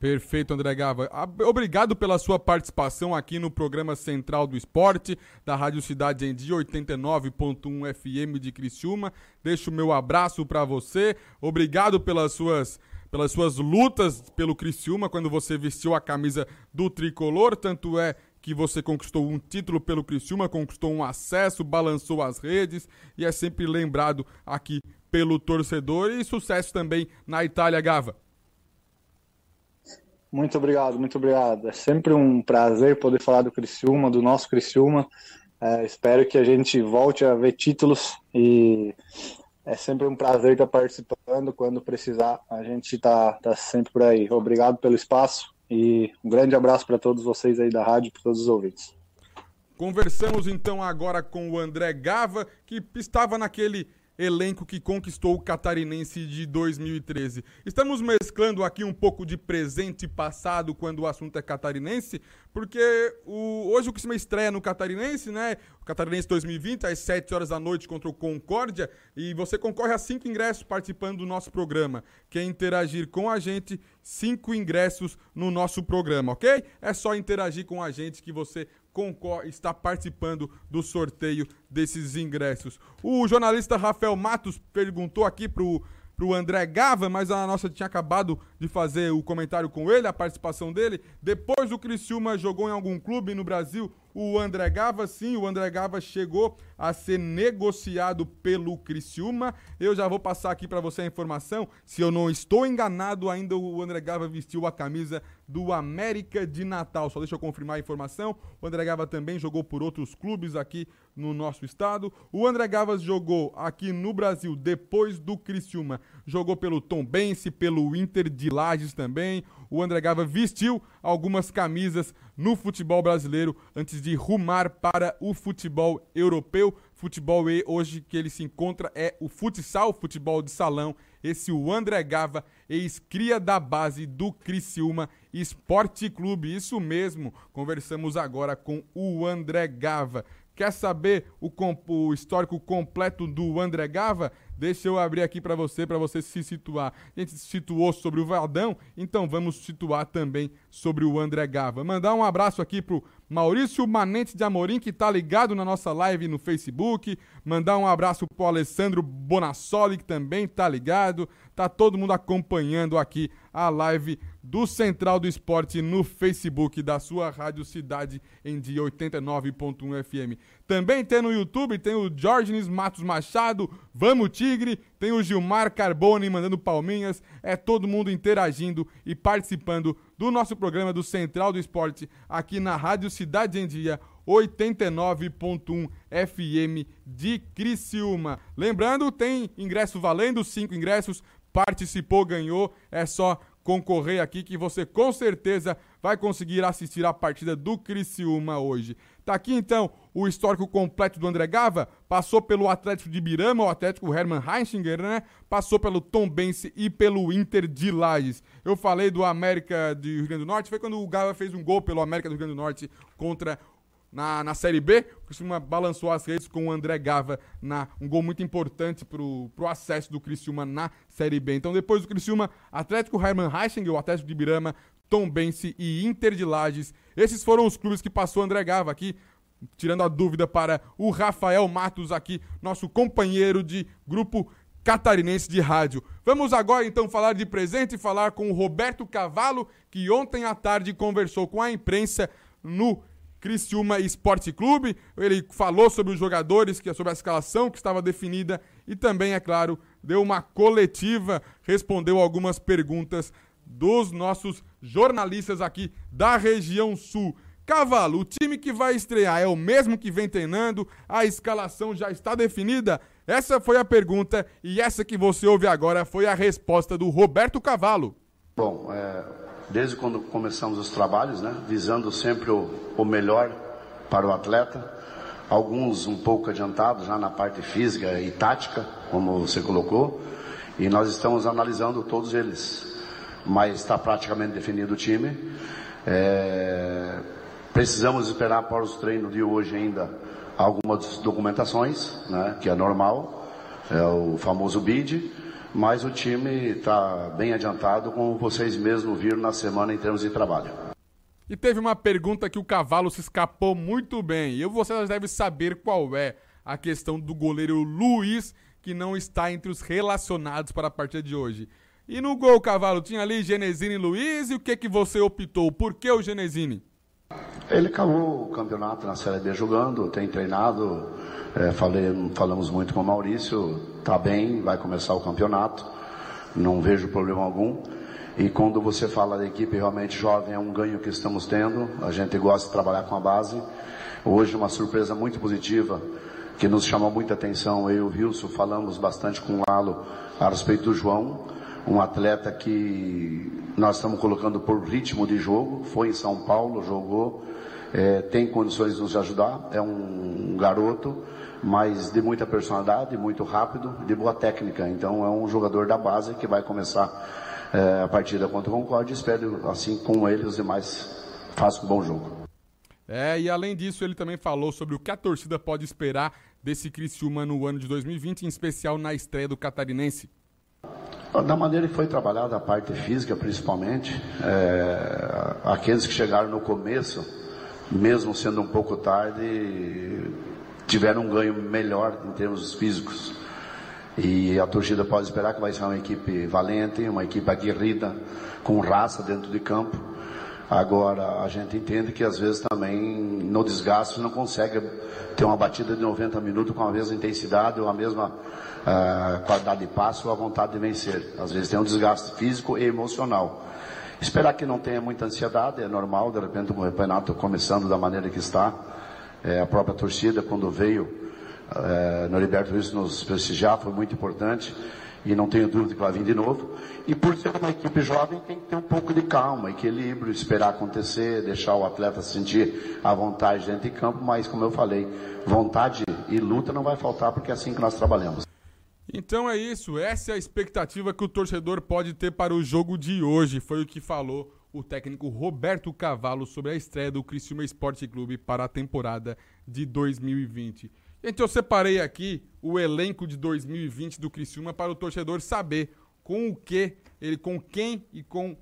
Speaker 2: Perfeito, André Gava. Ah, obrigado pela sua participação aqui no programa Central do Esporte, da Rádio Cidade em Dia 89.1 FM de Criciúma. Deixo o meu abraço para você. Obrigado pelas suas pelas suas lutas pelo Criciúma quando você vestiu a camisa do tricolor, tanto é que você conquistou um título pelo Criciúma, conquistou um acesso, balançou as redes e é sempre lembrado aqui pelo torcedor e sucesso também na Itália, Gava.
Speaker 8: Muito obrigado, muito obrigado. É sempre um prazer poder falar do Criciúma, do nosso Criciúma. É, espero que a gente volte a ver títulos e é sempre um prazer estar participando. Quando precisar, a gente está tá sempre por aí. Obrigado pelo espaço e um grande abraço para todos vocês aí da rádio, para todos os ouvintes.
Speaker 2: Conversamos então agora com o André Gava, que estava naquele elenco que conquistou o Catarinense de 2013. Estamos mesclando aqui um pouco de presente e passado quando o assunto é catarinense, porque o, hoje o que se me estreia no Catarinense, né? O Catarinense 2020, às 7 horas da noite contra o Concórdia, e você concorre a 5 ingressos participando do nosso programa. Quer interagir com a gente, 5 ingressos no nosso programa, ok? É só interagir com a gente que você concorre, está participando do sorteio desses ingressos. O jornalista Rafael Matos perguntou aqui pro pro André Gava, mas a nossa tinha acabado de fazer o comentário com ele, a participação dele. Depois o Criciúma jogou em algum clube no Brasil, o André Gava, sim, o André Gava chegou a ser negociado pelo Criciúma. Eu já vou passar aqui para você a informação. Se eu não estou enganado, ainda o André Gava vestiu a camisa do América de Natal. Só deixa eu confirmar a informação. O André Gava também jogou por outros clubes aqui no nosso estado. O André Gavas jogou aqui no Brasil depois do Criciúma. Jogou pelo Tombense, pelo Inter de Lages também. O André Gava vestiu algumas camisas no futebol brasileiro antes de rumar para o futebol europeu. Futebol E hoje que ele se encontra é o futsal, futebol de salão. Esse o André Gava, ex-cria da base do Criciúma Esporte Clube. Isso mesmo, conversamos agora com o André Gava. Quer saber o, o histórico completo do André Gava? Deixa eu abrir aqui para você, para você se situar. A gente se situou sobre o Valdão, então vamos situar também sobre o André Gava. Mandar um abraço aqui pro Maurício Manente de Amorim, que tá ligado na nossa live no Facebook. Mandar um abraço pro Alessandro Bonassoli, que também tá ligado. Tá todo mundo acompanhando aqui a live do Central do Esporte no Facebook da sua Rádio Cidade em dia 89.1 FM. Também tem no YouTube, tem o Jorgenes Matos Machado, Vamos Tigre, tem o Gilmar Carbone mandando palminhas, é todo mundo interagindo e participando do nosso programa do Central do Esporte aqui na Rádio Cidade em Dia 89.1 FM de Criciúma. Lembrando, tem ingresso valendo, cinco ingressos, participou, ganhou, é só concorrer aqui que você com certeza vai conseguir assistir a partida do Criciúma hoje. Tá aqui então o histórico completo do André Gava, passou pelo Atlético de Birama, o Atlético Hermann Heinzinger, né? Passou pelo Tom Bense e pelo Inter de Lages. Eu falei do América do Rio Grande do Norte, foi quando o Gava fez um gol pelo América do Rio Grande do Norte contra na, na Série B. O Criciúma balançou as redes com o André Gava na um gol muito importante para o acesso do Criciúma na Série B. Então, depois do Criciúma, Atlético Hermann o Atlético de Birama, Tom Bense e Inter de Lages. Esses foram os clubes que passou André Gava aqui. Tirando a dúvida para o Rafael Matos aqui, nosso companheiro de grupo catarinense de rádio. Vamos agora então falar de presente e falar com o Roberto Cavalo, que ontem à tarde conversou com a imprensa no Criciúma Esporte Clube. Ele falou sobre os jogadores, que é sobre a escalação que estava definida e também, é claro, deu uma coletiva, respondeu algumas perguntas dos nossos jornalistas aqui da região sul. Cavalo, o time que vai estrear é o mesmo que vem treinando? A escalação já está definida? Essa foi a pergunta e essa que você ouve agora foi a resposta do Roberto Cavalo.
Speaker 9: Bom, é, desde quando começamos os trabalhos, né? visando sempre o, o melhor para o atleta. Alguns um pouco adiantados já na parte física e tática, como você colocou, e nós estamos analisando todos eles. Mas está praticamente definido o time. É... Precisamos esperar para os treinos de hoje ainda algumas documentações, né, que é normal, é o famoso BID, mas o time está bem adiantado, como vocês mesmos viram na semana em termos de trabalho.
Speaker 2: E teve uma pergunta que o Cavalo se escapou muito bem, e vocês devem saber qual é a questão do goleiro Luiz, que não está entre os relacionados para a partida de hoje. E no gol, Cavalo, tinha ali Genesini e Luiz, e o que, que você optou? Por que o Genesini?
Speaker 9: Ele acabou o campeonato na Série B jogando, tem treinado, é, falei, falamos muito com o Maurício, tá bem, vai começar o campeonato, não vejo problema algum. E quando você fala da equipe realmente jovem, é um ganho que estamos tendo, a gente gosta de trabalhar com a base. Hoje uma surpresa muito positiva, que nos chamou muita atenção, eu e o Wilson falamos bastante com o Lalo a respeito do João, um atleta que nós estamos colocando por ritmo de jogo, foi em São Paulo, jogou, é, tem condições de nos ajudar, é um, um garoto, mas de muita personalidade, muito rápido, de boa técnica. Então é um jogador da base que vai começar é, a partida contra o Concorde. Espero, assim como ele, os demais façam um bom jogo.
Speaker 2: É, e além disso, ele também falou sobre o que a torcida pode esperar desse Criciúma no ano de 2020, em especial na estreia do Catarinense.
Speaker 9: Ah, da maneira que foi trabalhada a parte física, principalmente, é, aqueles que chegaram no começo, mesmo sendo um pouco tarde, tiveram um ganho melhor em termos físicos. E a torcida pode esperar que vai ser uma equipe valente, uma equipe aguerrida, com raça dentro de campo. Agora, a gente entende que às vezes também no desgaste não consegue ter uma batida de 90 minutos com a mesma intensidade ou a mesma a qualidade de passo ou a vontade de vencer. Às vezes tem um desgaste físico e emocional. Esperar que não tenha muita ansiedade, é normal, de repente, o campeonato começando da maneira que está. É, a própria torcida, quando veio, é, Noriberto Ruiz nos prestigiar, foi muito importante. E não tenho dúvida que vai vir de novo. E por ser uma equipe jovem, tem que ter um pouco de calma, equilíbrio, esperar acontecer, deixar o atleta sentir a vontade dentro de campo, mas como eu falei, vontade e luta não vai faltar, porque é assim que nós trabalhamos.
Speaker 2: Então é isso, essa é a expectativa que o torcedor pode ter para o jogo de hoje. Foi o que falou o técnico Roberto Cavalo sobre a estreia do Criciúma Esporte Clube para a temporada de 2020. Gente, eu separei aqui o elenco de 2020 do Criciúma para o torcedor saber com o que, ele, com quem e com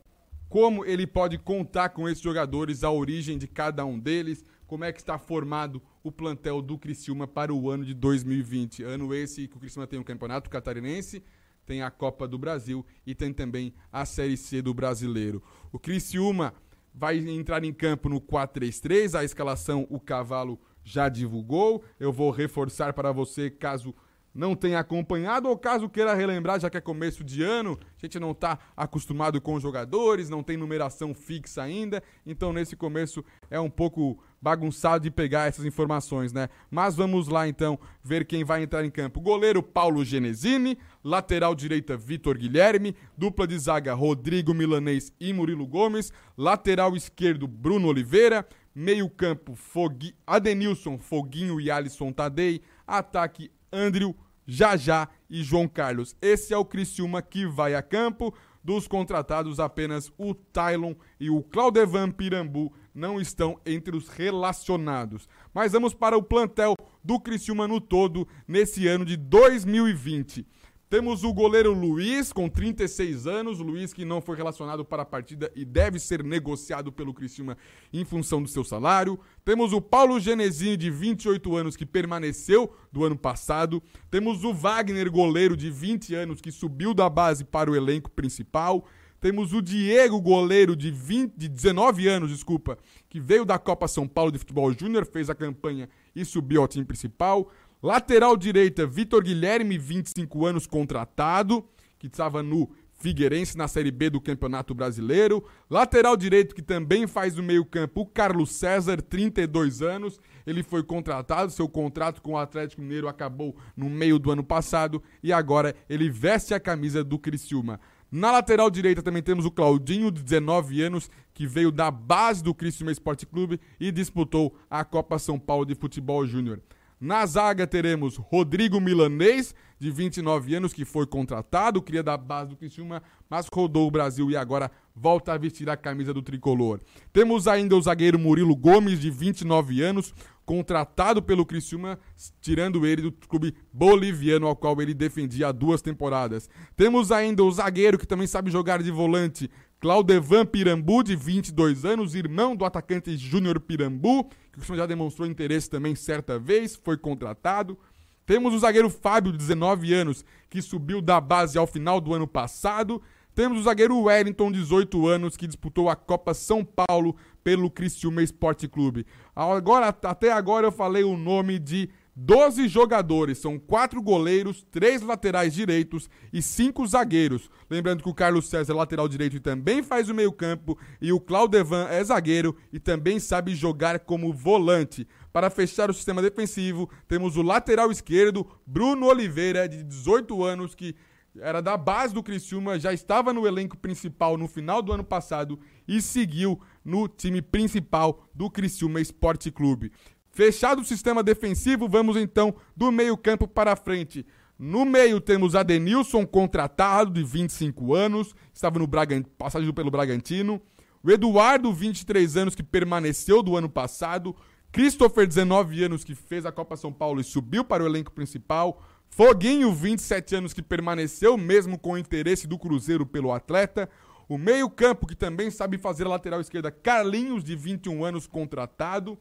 Speaker 2: como ele pode contar com esses jogadores, a origem de cada um deles, como é que está formado o plantel do Criciúma para o ano de 2020. Ano esse que o Criciúma tem o um Campeonato Catarinense, tem a Copa do Brasil e tem também a Série C do Brasileiro. O Criciúma vai entrar em campo no 4-3-3, a escalação o Cavalo já divulgou. Eu vou reforçar para você caso não tenha acompanhado ou caso queira relembrar, já que é começo de ano, a gente não está acostumado com jogadores, não tem numeração fixa ainda, então nesse começo é um pouco bagunçado de pegar essas informações, né? Mas vamos lá então ver quem vai entrar em campo. Goleiro Paulo Genesini, lateral direita Vitor Guilherme, dupla de zaga Rodrigo Milanês e Murilo Gomes, lateral esquerdo Bruno Oliveira, meio-campo Fogui... Adenilson, Foguinho e Alisson Tadei, ataque Andrew, Jajá e João Carlos. Esse é o Criciúma que vai a campo. Dos contratados, apenas o Tylon e o Claudevan Pirambu não estão entre os relacionados. Mas vamos para o plantel do Criciúma no todo nesse ano de 2020. Temos o goleiro Luiz, com 36 anos. Luiz que não foi relacionado para a partida e deve ser negociado pelo Criciúma em função do seu salário. Temos o Paulo Genesini, de 28 anos, que permaneceu do ano passado. Temos o Wagner, goleiro de 20 anos, que subiu da base para o elenco principal. Temos o Diego, goleiro de, 20, de 19 anos, desculpa, que veio da Copa São Paulo de Futebol Júnior, fez a campanha e subiu ao time principal. Lateral direita, Vitor Guilherme, 25 anos, contratado, que estava no Figueirense na Série B do Campeonato Brasileiro. Lateral direito, que também faz o meio-campo, o Carlos César, 32 anos. Ele foi contratado, seu contrato com o Atlético Mineiro acabou no meio do ano passado e agora ele veste a camisa do Criciúma. Na lateral direita também temos o Claudinho, de 19 anos, que veio da base do Criciúma Esporte Clube e disputou a Copa São Paulo de Futebol Júnior. Na zaga teremos Rodrigo Milanês, de 29 anos, que foi contratado, cria da base do Criciúma, mas rodou o Brasil e agora volta a vestir a camisa do tricolor. Temos ainda o zagueiro Murilo Gomes, de 29 anos, contratado pelo Criciúma, tirando ele do clube boliviano ao qual ele defendia há duas temporadas. Temos ainda o zagueiro que também sabe jogar de volante, Claudevan Pirambu, de 22 anos, irmão do atacante Júnior Pirambu, que o Criciúma já demonstrou interesse também certa vez, foi contratado. Temos o zagueiro Fábio, de 19 anos, que subiu da base ao final do ano passado. Temos o zagueiro Wellington, 18 anos, que disputou a Copa São Paulo pelo Criciúma Esporte Clube. Agora, até agora eu falei o nome de 12 jogadores, são quatro goleiros, três laterais direitos e cinco zagueiros. Lembrando que o Carlos César é lateral direito e também faz o meio-campo, e o Claudevan é zagueiro e também sabe jogar como volante. Para fechar o sistema defensivo, temos o lateral esquerdo, Bruno Oliveira, de 18 anos, que era da base do Criciúma, já estava no elenco principal no final do ano passado e seguiu no time principal do Criciúma Esporte Clube. Fechado o sistema defensivo, vamos então do meio-campo para frente. No meio temos Adenilson, contratado, de 25 anos, estava no Bragant... passagem pelo Bragantino. O Eduardo, 23 anos, que permaneceu do ano passado. Christopher, 19 anos, que fez a Copa São Paulo e subiu para o elenco principal. Foguinho, 27 anos, que permaneceu mesmo com o interesse do Cruzeiro pelo atleta. O meio-campo, que também sabe fazer a lateral esquerda, Carlinhos, de 21 anos, contratado.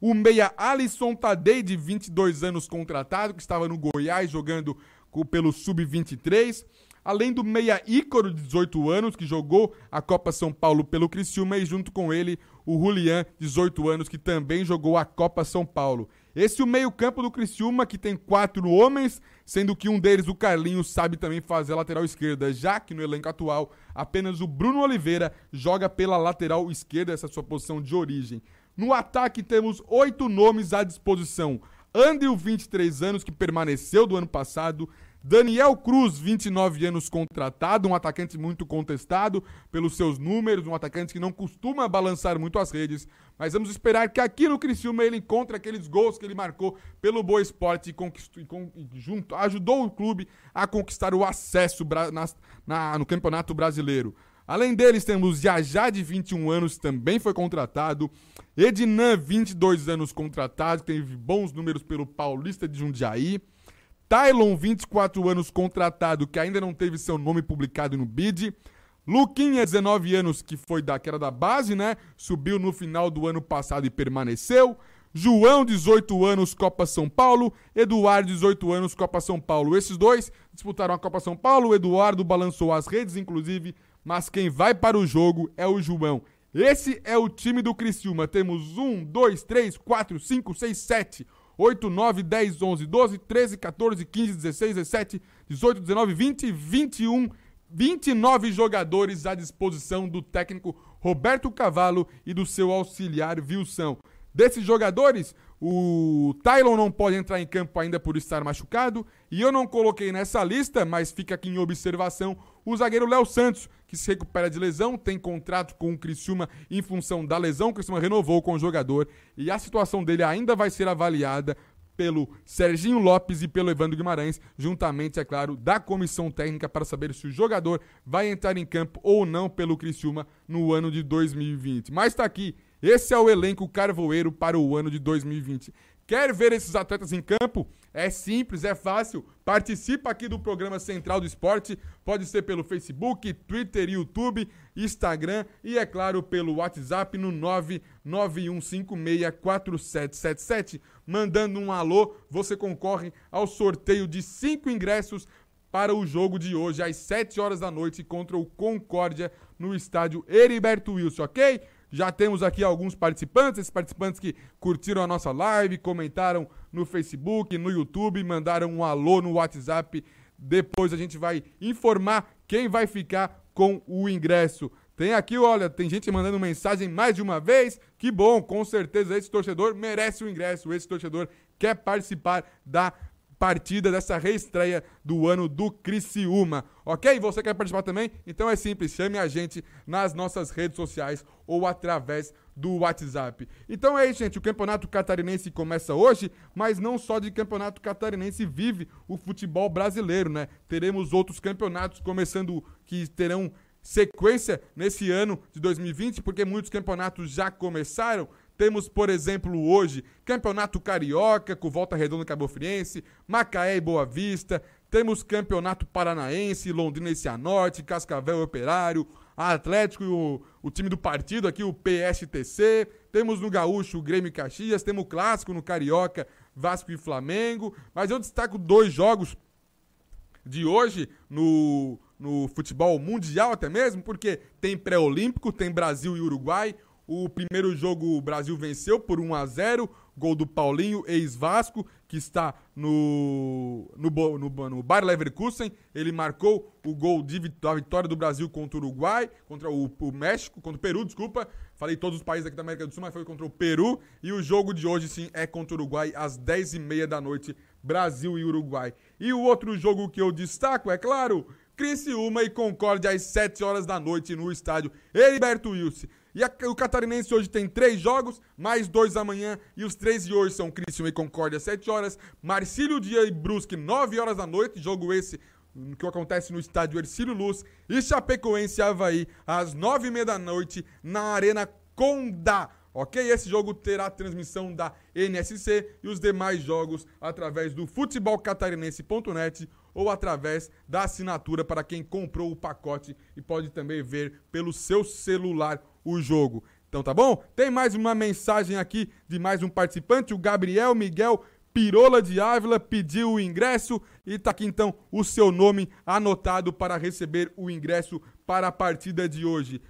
Speaker 2: O meia Alisson Tadei, de 22 anos, contratado, que estava no Goiás jogando pelo Sub-23 além do meia ícaro de 18 anos, que jogou a Copa São Paulo pelo Criciúma, e junto com ele o Julian, 18 anos, que também jogou a Copa São Paulo. Esse é o meio-campo do Criciúma, que tem quatro homens, sendo que um deles, o Carlinhos, sabe também fazer a lateral esquerda, já que no elenco atual apenas o Bruno Oliveira joga pela lateral esquerda, essa é sua posição de origem. No ataque temos oito nomes à disposição. Andrew, 23 anos, que permaneceu do ano passado. Daniel Cruz, 29 anos contratado, um atacante muito contestado pelos seus números, um atacante que não costuma balançar muito as redes, mas vamos esperar que aqui no Criciúma ele encontre aqueles gols que ele marcou pelo Boa Esporte e, e junto, ajudou o clube a conquistar o acesso na, na, no Campeonato Brasileiro. Além deles, temos Yajá, de 21 anos, também foi contratado. Ednan, 22 anos contratado, teve bons números pelo Paulista de Jundiaí. Tylon, 24 anos, contratado, que ainda não teve seu nome publicado no BID. Luquinha, 19 anos, que foi da, que era da base, né? Subiu no final do ano passado e permaneceu. João, 18 anos, Copa São Paulo. Eduardo, 18 anos, Copa São Paulo. Esses dois disputaram a Copa São Paulo. O Eduardo balançou as redes, inclusive, mas quem vai para o jogo é o João. Esse é o time do Criciúma. Temos um, dois, três, quatro, cinco, seis, sete. 8, 9, 10, 11, 12, 13, 14, 15, 16, 17, 18, 19, 20, 21, 29 jogadores à disposição do técnico Roberto Cavalo e do seu auxiliar Wilson. Desses jogadores, o Tylon não pode entrar em campo ainda por estar machucado, e eu não coloquei nessa lista, mas fica aqui em observação o zagueiro Léo Santos, que se recupera de lesão, tem contrato com o Criciúma em função da lesão. O Criciúma renovou com o jogador e a situação dele ainda vai ser avaliada pelo Serginho Lopes e pelo Evandro Guimarães, juntamente, é claro, da comissão técnica para saber se o jogador vai entrar em campo ou não pelo Criciúma no ano de 2020. Mas está aqui, esse é o elenco carvoeiro para o ano de 2020. Quer ver esses atletas em campo? É simples, é fácil. Participa aqui do programa Central do Esporte. Pode ser pelo Facebook, Twitter, YouTube, Instagram e, é claro, pelo WhatsApp no 991564777. Mandando um alô, você concorre ao sorteio de cinco ingressos para o jogo de hoje às 7 horas da noite contra o Concórdia no estádio Heriberto Wilson, ok? Já temos aqui alguns participantes, esses participantes que curtiram a nossa live, comentaram no Facebook, no YouTube, mandaram um alô no WhatsApp. Depois a gente vai informar quem vai ficar com o ingresso. Tem aqui, olha, tem gente mandando mensagem mais de uma vez. Que bom, com certeza esse torcedor merece o ingresso. Esse torcedor quer participar da partida dessa reestreia do ano do Criciúma. Ok? Você quer participar também? Então é simples, chame a gente nas nossas redes sociais ou através do WhatsApp. Então é isso, gente. O Campeonato Catarinense começa hoje, mas não só de Campeonato Catarinense vive o futebol brasileiro, né? Teremos outros campeonatos começando que terão sequência nesse ano de 2020, porque muitos campeonatos já começaram temos, por exemplo, hoje Campeonato Carioca com Volta Redonda Cabo Friense, Macaé e Boa Vista. Temos Campeonato Paranaense, Londrina e Cianorte, Cascavel e Operário, Atlético e o, o time do partido aqui, o PSTC. Temos no Gaúcho o Grêmio e Caxias, temos o Clássico no Carioca, Vasco e Flamengo. Mas eu destaco dois jogos de hoje no, no futebol mundial até mesmo, porque tem pré-olímpico, tem Brasil e Uruguai. O primeiro jogo o Brasil venceu por 1 a 0 gol do Paulinho, ex-Vasco, que está no, no, no, no Bayer Leverkusen. Ele marcou o gol de, da vitória do Brasil contra o Uruguai, contra o, o, México, contra o Peru, desculpa. Falei todos os países aqui da América do Sul, mas foi contra o Peru. E o jogo de hoje, sim, é contra o Uruguai, às 10h30 da noite, Brasil e Uruguai. E o outro jogo que eu destaco, é claro, Criciúma e Concorde às 7 horas da noite no estádio Heriberto Wilson. E a, o Catarinense hoje tem três jogos, mais dois amanhã. E os três de hoje são Cristian e Concórdia, sete horas. Marcílio Dia e Brusque, nove horas da noite. Jogo esse hum, que acontece no estádio Ercílio Luz. E Chapecoense e Havaí, às nove e meia da noite, na Arena Condá. Ok? Esse jogo terá transmissão da NSC e os demais jogos através do futebolcatarinense.net ou através da assinatura para quem comprou o pacote e pode também ver pelo seu celular o jogo. Então tá bom? Tem mais uma mensagem aqui de mais um participante, o Gabriel Miguel Pirola de Ávila pediu o ingresso e tá aqui então o seu nome anotado para receber o ingresso para a partida de hoje.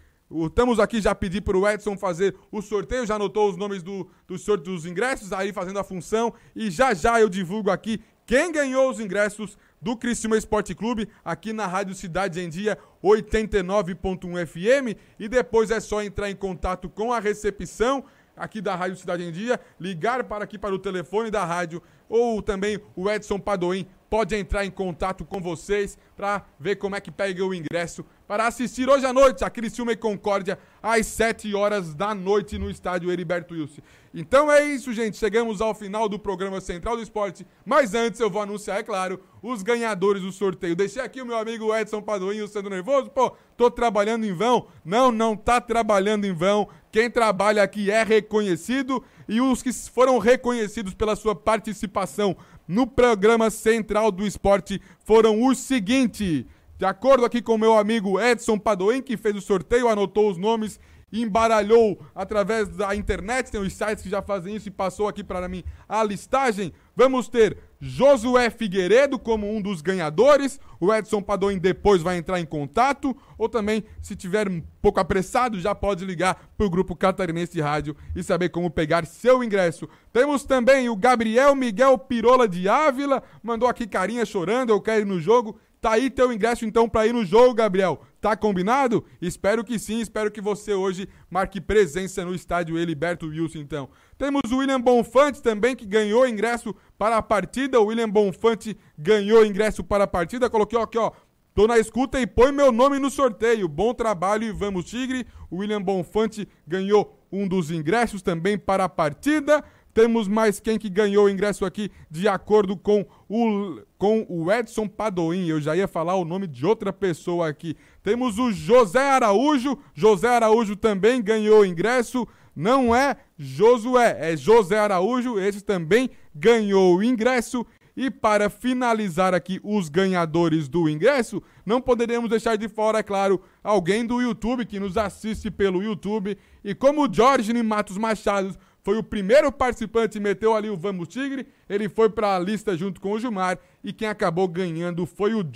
Speaker 2: Estamos aqui, já pedi para o Edson fazer o sorteio, já anotou os nomes do, do sorteio dos ingressos, aí fazendo a função. E já já eu divulgo aqui quem ganhou os ingressos do Criciúma Esporte Clube, aqui na Rádio Cidade em Dia 89.1 FM. E depois é só entrar em contato com a recepção aqui da Rádio Cidade em Dia, ligar para aqui para o telefone da rádio ou também o Edson Padoim pode entrar em contato com vocês para ver como é que pega o ingresso para assistir hoje à noite a Criciúma e Concórdia às 7 horas da noite no estádio Heriberto Wilson. Então é isso, gente. Chegamos ao final do programa Central do Esporte. Mas antes eu vou anunciar, é claro, os ganhadores do sorteio. Deixei aqui o meu amigo Edson Paduinho sendo nervoso. Pô, tô trabalhando em vão. Não, não tá trabalhando em vão. Quem trabalha aqui é reconhecido e os que foram reconhecidos pela sua participação no programa Central do Esporte foram os seguintes. De acordo aqui com meu amigo Edson Padoen, que fez o sorteio, anotou os nomes, embaralhou através da internet, tem os sites que já fazem isso e passou aqui para mim a listagem. Vamos ter Josué Figueiredo como um dos ganhadores. O Edson Padoin depois vai entrar em contato. Ou também, se tiver um pouco apressado, já pode ligar para o grupo catarinense rádio e saber como pegar seu ingresso. Temos também o Gabriel Miguel Pirola de Ávila. Mandou aqui carinha chorando, eu quero ir no jogo. Tá aí teu ingresso então para ir no jogo, Gabriel. Tá combinado? Espero que sim, espero que você hoje marque presença no estádio Eliberto Wilson então. Temos o William Bonfante também que ganhou ingresso para a partida. O William Bonfante ganhou ingresso para a partida. Coloquei aqui, ó, Tô na escuta e põe meu nome no sorteio. Bom trabalho e vamos Tigre. O William Bonfante ganhou um dos ingressos também para a partida. Temos mais quem que ganhou o ingresso aqui de acordo com o com o Edson Padoim. Eu já ia falar o nome de outra pessoa aqui. Temos o José Araújo. José Araújo também ganhou ingresso. Não é Josué, é José Araújo. Esse também ganhou o ingresso. E para finalizar aqui os ganhadores do ingresso, não poderemos deixar de fora, é claro, alguém do YouTube que nos assiste pelo YouTube. E como o Jorge Matos Machado foi o primeiro participante, meteu ali o Vamos Tigre, ele foi para a lista junto com o Gilmar e quem acabou ganhando foi o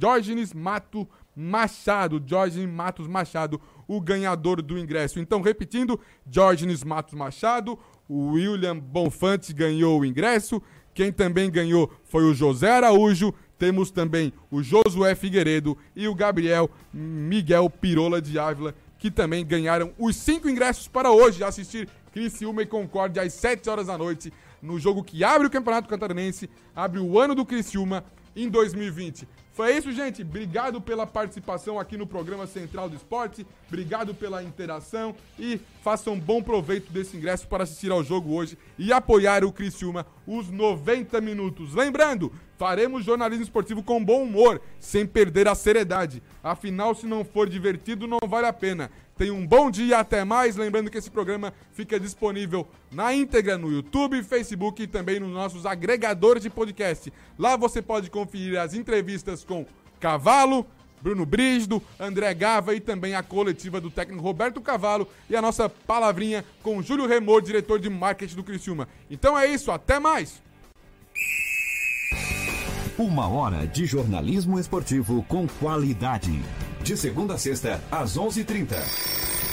Speaker 2: Jorgenes Mato Machado, Jorgenes Matos Machado, o ganhador do ingresso. Então, repetindo, Jorgenes Matos Machado, o William Bonfante ganhou o ingresso, quem também ganhou foi o José Araújo, temos também o Josué Figueiredo e o Gabriel Miguel Pirola de Ávila, que também ganharam os cinco ingressos para hoje assistir Criciúma e concorde às 7 horas da noite, no jogo que abre o Campeonato Catarinense, abre o ano do Criciúma em 2020. Foi isso, gente. Obrigado pela participação aqui no programa Central do Esporte. Obrigado pela interação e façam bom proveito desse ingresso para assistir ao jogo hoje e apoiar o Criciúma os 90 minutos. Lembrando, faremos jornalismo esportivo com bom humor, sem perder a seriedade. Afinal, se não for divertido, não vale a pena. Tenha um bom dia, até mais. Lembrando que esse programa fica disponível na íntegra no YouTube, Facebook e também nos nossos agregadores de podcast. Lá você pode conferir as entrevistas com Cavalo, Bruno Brígido, André Gava e também a coletiva do técnico Roberto Cavalo e a nossa palavrinha com Júlio Remor, diretor de marketing do Criciúma. Então é isso, até mais!
Speaker 1: Uma hora de jornalismo esportivo com qualidade. De segunda a sexta, às 11h30.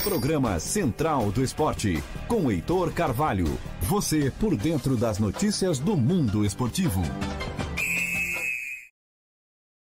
Speaker 1: Programa Central do Esporte, com Heitor Carvalho. Você por dentro das notícias do mundo esportivo.